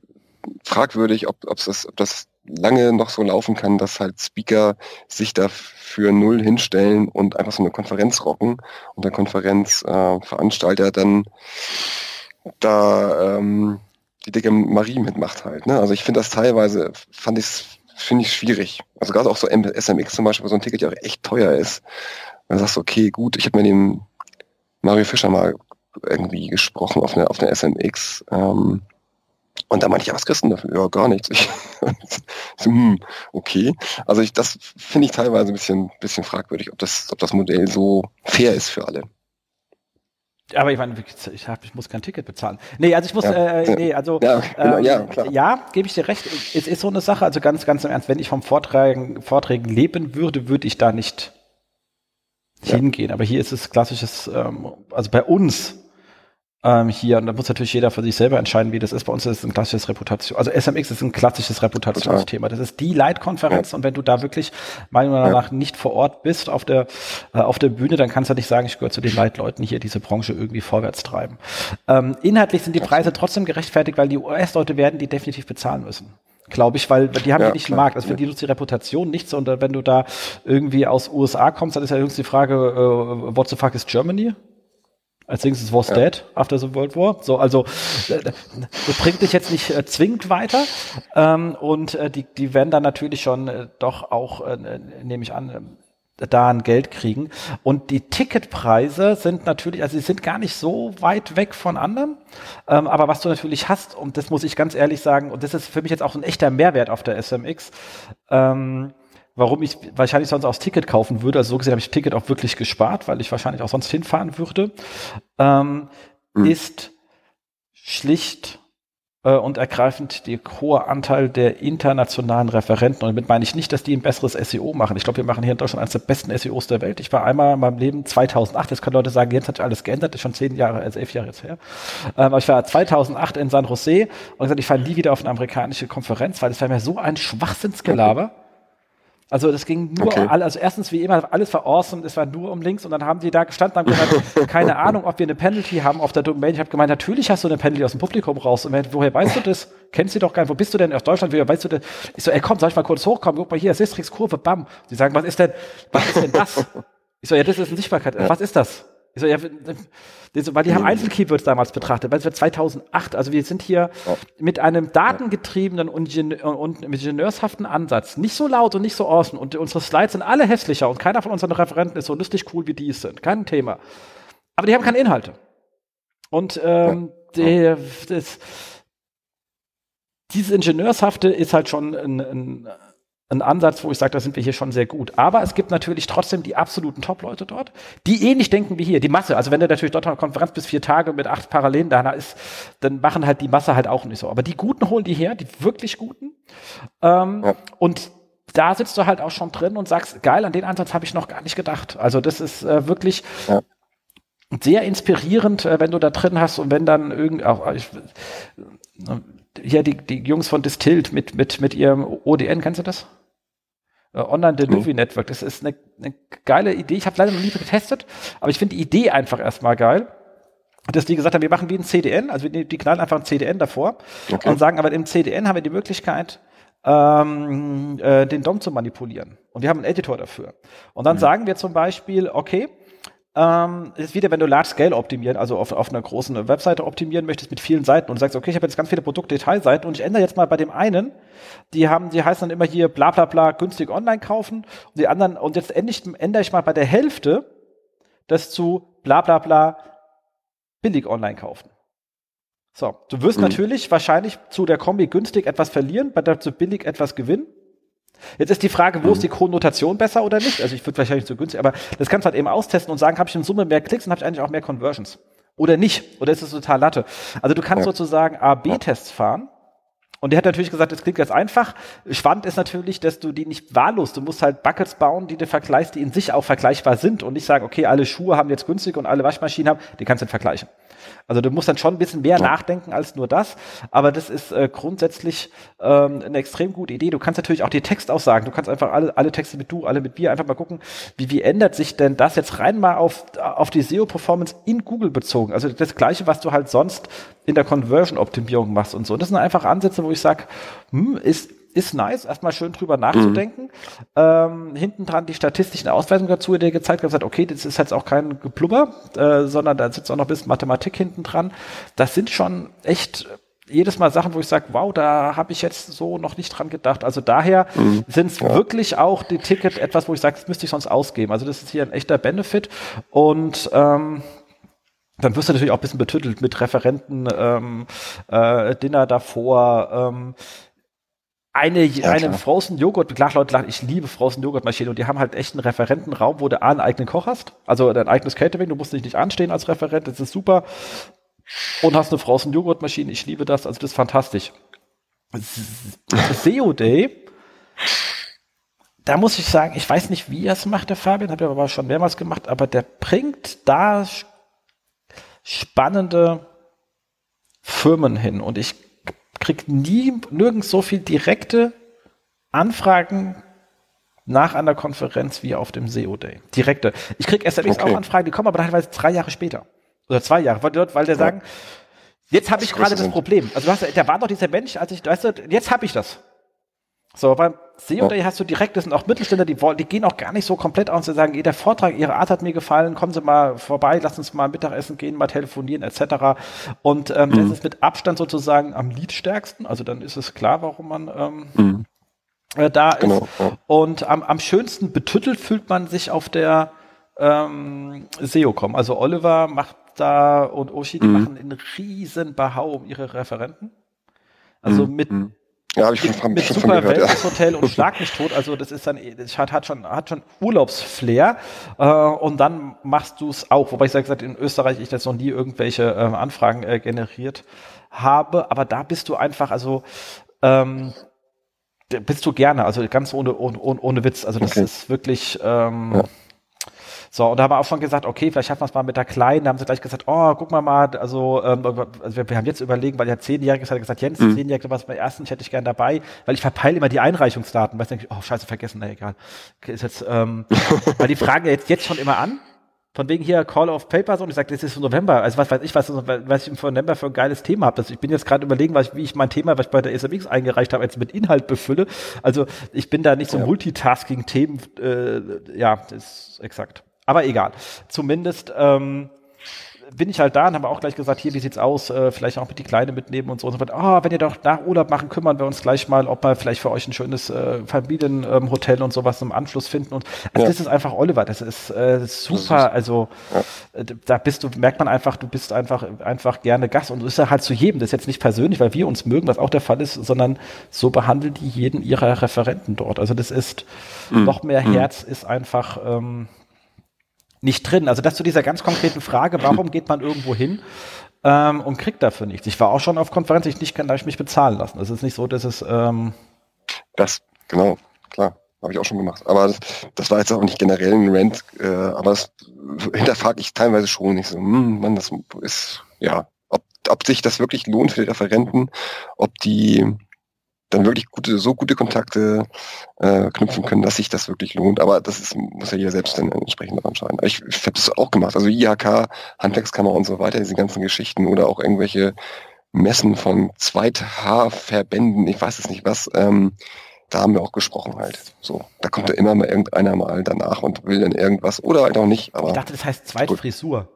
fragwürdig, ob, ob, das, ob das lange noch so laufen kann, dass halt Speaker sich da für null hinstellen und einfach so eine Konferenz rocken und der Konferenzveranstalter äh, dann da ähm, die dicke Marie mitmacht halt. Ne? Also ich finde das teilweise, fand ich finde ich schwierig. Also gerade auch so SMX zum Beispiel, wo so ein Ticket ja auch echt teuer ist. Dann sagst du, okay, gut, ich habe mit dem Mario Fischer mal irgendwie gesprochen auf einer auf einer SMX. Ähm, und da meinte ich, ja, was kriegst du dafür? Ja, gar nichts. Ich, so, hm, okay. Also ich, das finde ich teilweise ein bisschen, bisschen fragwürdig, ob das, ob das Modell so fair ist für alle. Aber ich meine, ich, hab, ich muss kein Ticket bezahlen. Nee, also ich muss, ja, äh, nee, also ja, genau, ähm, ja, ja gebe ich dir recht. Es ist so eine Sache, also ganz, ganz im Ernst, wenn ich vom Vortragen, Vorträgen leben würde, würde ich da nicht hingehen. Aber hier ist es klassisches, ähm, also bei uns ähm, hier, und da muss natürlich jeder für sich selber entscheiden, wie das ist. Bei uns ist es ein klassisches Reputation, also SMX ist ein klassisches Reputationsthema. Das ist die Leitkonferenz ja. und wenn du da wirklich meiner Meinung nach nicht vor Ort bist auf der, äh, auf der Bühne, dann kannst du nicht sagen, ich gehöre zu den Leitleuten hier diese Branche irgendwie vorwärts treiben. Ähm, inhaltlich sind die Preise trotzdem gerechtfertigt, weil die US-Leute werden die definitiv bezahlen müssen glaube ich, weil die haben ja, nicht klar. Markt. Also für die nutzt die Reputation nichts. Und wenn du da irgendwie aus USA kommst, dann ist ja höchstens die Frage, äh, what the fuck is Germany? Als nächstes was ja. dead after the World War. So, also äh, das bringt dich jetzt nicht äh, zwingend weiter. Ähm, und äh, die, die werden dann natürlich schon äh, doch auch, äh, nehme ich an, äh, da ein Geld kriegen. Und die Ticketpreise sind natürlich, also sie sind gar nicht so weit weg von anderen. Ähm, aber was du natürlich hast, und das muss ich ganz ehrlich sagen, und das ist für mich jetzt auch ein echter Mehrwert auf der SMX, ähm, warum ich wahrscheinlich sonst aufs Ticket kaufen würde. Also so gesehen habe ich das Ticket auch wirklich gespart, weil ich wahrscheinlich auch sonst hinfahren würde, ähm, mhm. ist schlicht äh, und ergreifend der hohe Anteil der internationalen Referenten. Und damit meine ich nicht, dass die ein besseres SEO machen. Ich glaube, wir machen hier in Deutschland eines der besten SEOs der Welt. Ich war einmal in meinem Leben 2008, jetzt können Leute sagen, jetzt hat sich alles geändert, ist schon zehn Jahre, also elf Jahre jetzt her. Ähm, aber ich war 2008 in San Jose und gesagt, ich fahre nie wieder auf eine amerikanische Konferenz, weil das wäre mir so ein Schwachsinnsgelaber. Okay also das ging nur, okay. also erstens wie immer, alles war awesome, es war nur um links und dann haben die da gestanden und haben gesagt, keine Ahnung, ob wir eine Penalty haben auf der Domain. Ich habe gemeint, natürlich hast du eine Penalty aus dem Publikum raus. Und woher weißt du das? Kennst du doch gar nicht. Wo bist du denn? Aus Deutschland, woher weißt du das? Ich so, ey komm, soll ich mal kurz hochkommen? Guck mal hier, Sistrix-Kurve, bam. Die sagen, was ist denn, was ist denn das? Ich so, ja, das ist eine Sichtbarkeit. Was ist das? Ich so, ja, weil die haben Einzelkeywords damals betrachtet, weil es war 2008. Also wir sind hier mit einem datengetriebenen und, und ingenieurshaften Ansatz. Nicht so laut und nicht so awesome. Und unsere Slides sind alle hässlicher und keiner von unseren Referenten ist so lustig cool, wie die es sind. Kein Thema. Aber die haben keine Inhalte. Und ähm, die, das, dieses Ingenieurshafte ist halt schon ein, ein ein Ansatz, wo ich sage, da sind wir hier schon sehr gut. Aber es gibt natürlich trotzdem die absoluten Top-Leute dort, die ähnlich denken wie hier. Die Masse, also wenn du natürlich dort eine Konferenz bis vier Tage mit acht Parallelen da ist, dann machen halt die Masse halt auch nicht so. Aber die Guten holen die her, die wirklich Guten. Ähm, ja. Und da sitzt du halt auch schon drin und sagst, geil, an den Ansatz habe ich noch gar nicht gedacht. Also das ist äh, wirklich ja. sehr inspirierend, äh, wenn du da drin hast und wenn dann irgend, auch, ich, äh, hier die, die Jungs von Distilled mit, mit, mit ihrem ODN, kennst du das? Äh, Online Delivery Network. Das ist eine, eine geile Idee. Ich habe leider noch nie getestet, aber ich finde die Idee einfach erstmal geil. Dass die gesagt haben, wir machen wie ein CDN, also die, die knallen einfach ein CDN davor okay. und sagen, aber im CDN haben wir die Möglichkeit, ähm, äh, den DOM zu manipulieren. Und wir haben einen Editor dafür. Und dann mhm. sagen wir zum Beispiel, okay, ähm, ist wieder, wenn du Large Scale optimieren, also auf, auf einer großen Webseite optimieren möchtest mit vielen Seiten und sagst, okay, ich habe jetzt ganz viele Produktdetailseiten und ich ändere jetzt mal bei dem einen, die haben, die heißen dann immer hier bla bla bla günstig online kaufen und die anderen, und jetzt ändere ich, ändere ich mal bei der Hälfte das zu bla bla bla billig online kaufen. So, du wirst mhm. natürlich wahrscheinlich zu der Kombi günstig etwas verlieren, bei der zu billig etwas gewinnen. Jetzt ist die Frage, wo ist die Konnotation besser oder nicht? Also ich würde wahrscheinlich zu günstig, aber das kannst du halt eben austesten und sagen, habe ich in Summe mehr Klicks und habe ich eigentlich auch mehr Conversions. Oder nicht. Oder ist es total Latte? Also du kannst ja. sozusagen A-B-Tests fahren. Und der hat natürlich gesagt, das klingt ganz einfach. Spannend ist natürlich, dass du die nicht wahllos, du musst halt Buckets bauen, die du vergleichst, die in sich auch vergleichbar sind und nicht sagen, okay, alle Schuhe haben jetzt günstig und alle Waschmaschinen haben, die kannst du vergleichen. Also du musst dann schon ein bisschen mehr ja. nachdenken als nur das, aber das ist äh, grundsätzlich ähm, eine extrem gute Idee. Du kannst natürlich auch die Textaussagen, du kannst einfach alle, alle Texte mit du, alle mit wir einfach mal gucken, wie, wie ändert sich denn das jetzt rein mal auf, auf die SEO-Performance in Google bezogen. Also das Gleiche, was du halt sonst in der Conversion-Optimierung machst und so. Und das sind einfach Ansätze, wo ich sage, hm, ist, ist nice, erstmal schön drüber nachzudenken. Mhm. Ähm, hinten dran die statistischen Ausweisungen dazu, die gezeigt hat, gesagt, okay, das ist jetzt auch kein Geplubber, äh, sondern da sitzt auch noch ein bisschen Mathematik hinten dran. Das sind schon echt jedes Mal Sachen, wo ich sage, wow, da habe ich jetzt so noch nicht dran gedacht. Also daher mhm. sind es ja. wirklich auch die Ticket etwas, wo ich sage, das müsste ich sonst ausgeben. Also das ist hier ein echter Benefit. Und ähm, dann wirst du natürlich auch ein bisschen betüttelt mit Referenten, ähm, äh, Dinner davor. Ähm, eine, ja, eine Frozen Joghurt, klar, Leute, ich liebe Frozen Joghurt Maschine und die haben halt echt einen Referentenraum, wo du A, einen eigenen Koch hast, also dein eigenes Catering, du musst dich nicht anstehen als Referent, das ist super. Und hast eine Frozen Joghurt Maschine, ich liebe das, also das ist fantastisch. SEO Day, da muss ich sagen, ich weiß nicht, wie er es macht, der Fabian, hat er aber schon mehrmals gemacht, aber der bringt da spannende Firmen hin und ich kriege nie nirgends so viel direkte Anfragen nach einer Konferenz wie auf dem SEO Day. Direkte. Ich kriege SMS okay. auch Anfragen, die kommen aber teilweise drei Jahre später. Oder zwei Jahre, weil, weil der ja. sagen, jetzt habe ich gerade das Problem. Also du hast, da war doch dieser Mensch, als ich, weißt du, jetzt habe ich das. So, beim SEO Day hast du direkt, das sind auch Mittelständler, die, wollen, die gehen auch gar nicht so komplett aus und sagen, der Vortrag, Ihre Art hat mir gefallen, kommen Sie mal vorbei, lassen uns mal Mittagessen gehen, mal telefonieren etc. Und ähm, mhm. das ist mit Abstand sozusagen am Liedstärksten, also dann ist es klar, warum man ähm, mhm. äh, da genau, ist. Ja. Und am, am schönsten betüttelt fühlt man sich auf der ähm, SEO-Com. Also Oliver macht da und Oshi, die mhm. machen einen riesen Bahau um ihre Referenten. Also mhm. mit mhm. Ja, habe ich schon, von, mit schon super gehört, Wellnesshotel ja. und Schlag mich tot. Also das ist dann, das hat, hat schon, hat schon Urlaubsflair. Äh, und dann machst du es auch. Wobei ich sage, in Österreich ich jetzt noch nie irgendwelche äh, Anfragen äh, generiert habe. Aber da bist du einfach, also ähm, bist du gerne, also ganz ohne, ohne, ohne Witz. Also das okay. ist wirklich. Ähm, ja so, und da haben wir auch schon gesagt, okay, vielleicht schaffen wir es mal mit der Kleinen. Da haben sie gleich gesagt, oh, guck mal mal, also, ähm, also wir, wir, haben jetzt überlegen, weil ja zehnjähriges hat gesagt, Jens, mhm. zehnjährige was bei ersten, ich hätte ich gern dabei, weil ich verpeile immer die Einreichungsdaten, ich denke, oh, scheiße, vergessen, na egal. Ist jetzt, ähm, weil die fragen ja jetzt, jetzt schon immer an, von wegen hier Call of Papers und ich sage, das ist November. Also was weiß ich, was, was ich im November für ein geiles Thema habe. Also ich bin jetzt gerade überlegen, was, wie ich mein Thema, was ich bei der SMX eingereicht habe, jetzt mit Inhalt befülle. Also ich bin da nicht so ja. Multitasking-Themen, äh, ja, das ist exakt. Aber egal. Zumindest ähm, bin ich halt da und habe auch gleich gesagt, hier, wie sieht's aus? Äh, vielleicht auch mit die Kleine mitnehmen und so. Und so ah, oh, wenn ihr doch nach Urlaub machen, kümmern wir uns gleich mal, ob wir vielleicht für euch ein schönes äh, Familienhotel ähm, und sowas im Anschluss finden. Und also ja. das ist einfach Oliver, das ist äh, super. Also ja. äh, da bist du, merkt man einfach, du bist einfach einfach gerne Gast und das ist ja halt zu jedem. Das ist jetzt nicht persönlich, weil wir uns mögen, was auch der Fall ist, sondern so behandeln die jeden ihrer Referenten dort. Also das ist mhm. noch mehr mhm. Herz ist einfach. Ähm, nicht drin. Also das zu dieser ganz konkreten Frage, warum geht man irgendwo hin ähm, und kriegt dafür nichts? Ich war auch schon auf Konferenzen, ich nicht kann, darf ich mich bezahlen lassen. Es ist nicht so, dass es ähm das genau klar. Habe ich auch schon gemacht. Aber das, das war jetzt auch nicht generell ein Rent, äh, aber das hinterfrage ich teilweise schon nicht so, hm, Mann, das ist, ja, ob, ob sich das wirklich lohnt für die Referenten, ob die dann wirklich gute, so gute Kontakte äh, knüpfen können, dass sich das wirklich lohnt. Aber das ist, muss ja jeder selbst dann entsprechend daran entscheiden. Ich, ich habe das auch gemacht. Also IHK, Handwerkskammer und so weiter, diese ganzen Geschichten oder auch irgendwelche Messen von Zweit-H-Verbänden, ich weiß es nicht was, ähm, da haben wir auch gesprochen halt. So, da kommt ja immer mal irgendeiner mal danach und will dann irgendwas oder halt auch nicht. Aber ich dachte, das heißt Zweitfrisur.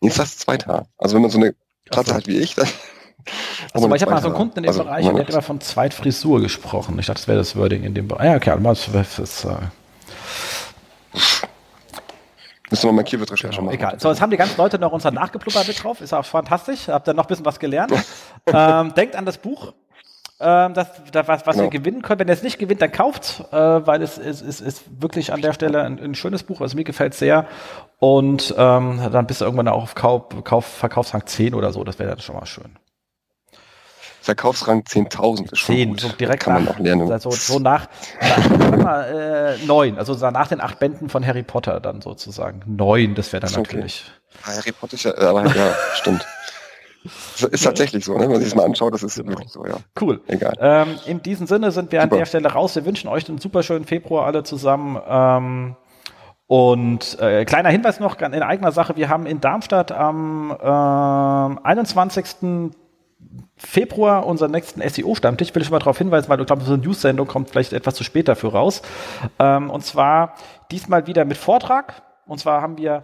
Nee, ist das Zweithaar. Also wenn man so eine Kratze so. hat wie ich, dann also, ich habe mal so einen Kunden in dem also, Bereich, der hat immer von Zweitfrisur gesprochen. Ich dachte, das wäre das Wording in dem Bereich. Ja, okay, also das ist, äh Müssen wir mal Keyword-Recherche genau, machen. Egal. So, jetzt haben die ganzen Leute noch unser Nachgepluppert mit drauf. Ist auch fantastisch. Habt ihr noch ein bisschen was gelernt. ähm, denkt an das Buch. Ähm, das, das, was, was genau. ihr gewinnen könnt. Wenn ihr es nicht gewinnt, dann kauft, äh, weil es ist, ist, ist wirklich an der Stelle ein, ein schönes Buch. Also mir gefällt sehr. Und ähm, dann bist du irgendwann auch auf Kauf, Kauf, Verkaufsrang 10 oder so. Das wäre dann schon mal schön. Verkaufsrang 10.000 ist schon 10, gut. so direkt kann man auch lernen. Also so nach, nach äh, neun, also nach den acht Bänden von Harry Potter dann sozusagen. Neun, das wäre dann okay. natürlich. Harry Potter ist ja, aber ja, stimmt. Ist tatsächlich so, ne? wenn man sich das mal anschaut, das ist genau. wirklich so, ja. Cool. Egal. Ähm, in diesem Sinne sind wir super. an der Stelle raus. Wir wünschen euch einen super schönen Februar alle zusammen. Ähm, und äh, kleiner Hinweis noch in eigener Sache, wir haben in Darmstadt am äh, 21. Februar unseren nächsten SEO-Stammtisch. Will ich mal darauf hinweisen, weil ich glaube, so News-Sendung kommt vielleicht etwas zu spät dafür raus. Ähm, und zwar diesmal wieder mit Vortrag. Und zwar haben wir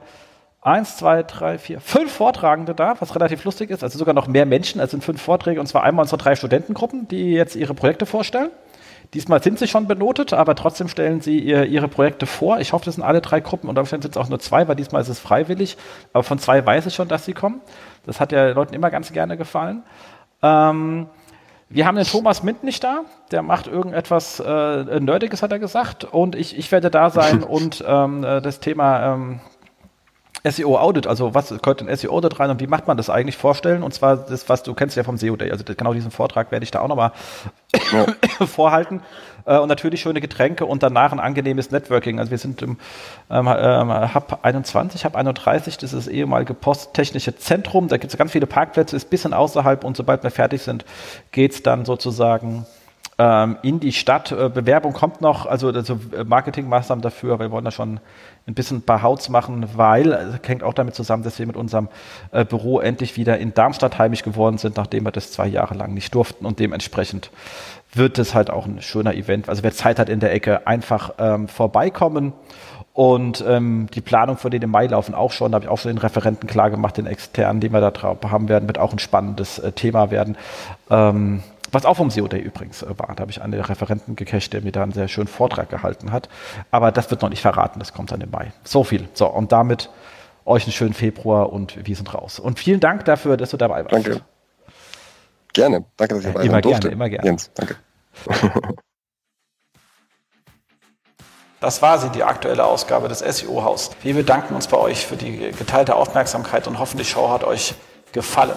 eins, zwei, drei, vier, fünf Vortragende da, was relativ lustig ist. Also sogar noch mehr Menschen. Also sind fünf Vorträge. Und zwar einmal unsere drei Studentengruppen, die jetzt ihre Projekte vorstellen. Diesmal sind sie schon benotet, aber trotzdem stellen sie ihr, ihre Projekte vor. Ich hoffe, das sind alle drei Gruppen und dafür sind es auch nur zwei, weil diesmal ist es freiwillig. Aber von zwei weiß ich schon, dass sie kommen. Das hat ja Leuten immer ganz gerne gefallen. Ähm, Wir haben den Thomas Mint nicht da. Der macht irgendetwas äh, Nerdiges, hat er gesagt. Und ich, ich werde da sein und ähm, äh, das Thema ähm, SEO Audit, also was gehört in SEO Audit rein und wie macht man das eigentlich vorstellen? Und zwar das, was du kennst ja vom SEO Day. Also genau diesen Vortrag werde ich da auch nochmal ja. vorhalten. Äh, und natürlich schöne Getränke und danach ein angenehmes Networking. Also wir sind im ähm, ähm, Hub 21, Hub 31, das ist das ehemalige Posttechnische Zentrum. Da gibt es ganz viele Parkplätze, ist ein bisschen außerhalb und sobald wir fertig sind, geht es dann sozusagen ähm, in die Stadt. Äh, Bewerbung kommt noch, also, also Marketingmaßnahmen dafür. Wir wollen da schon ein bisschen ein paar Hauts machen, weil, also, hängt auch damit zusammen, dass wir mit unserem äh, Büro endlich wieder in Darmstadt heimisch geworden sind, nachdem wir das zwei Jahre lang nicht durften und dementsprechend wird es halt auch ein schöner Event. Also wer Zeit hat in der Ecke, einfach ähm, vorbeikommen. Und ähm, die Planung für den im Mai laufen auch schon. Da habe ich auch schon den Referenten klar gemacht, den externen, den wir da drauf haben werden, wird auch ein spannendes äh, Thema werden. Ähm, was auch vom SEO Day übrigens äh, war. Da habe ich einen der Referenten gecached, der mir da einen sehr schönen Vortrag gehalten hat. Aber das wird noch nicht verraten, das kommt dann im Mai. So viel. So, und damit euch einen schönen Februar und wir sind raus. Und vielen Dank dafür, dass du dabei warst. Danke. Gerne. Danke, dass ich dabei immer durfte. Immer gerne, Jens, danke. Das war sie, die aktuelle Ausgabe des SEO-Haus. Wir bedanken uns bei euch für die geteilte Aufmerksamkeit und hoffen, die Show hat euch gefallen.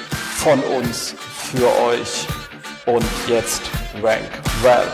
von uns für euch. Und jetzt Rank Well.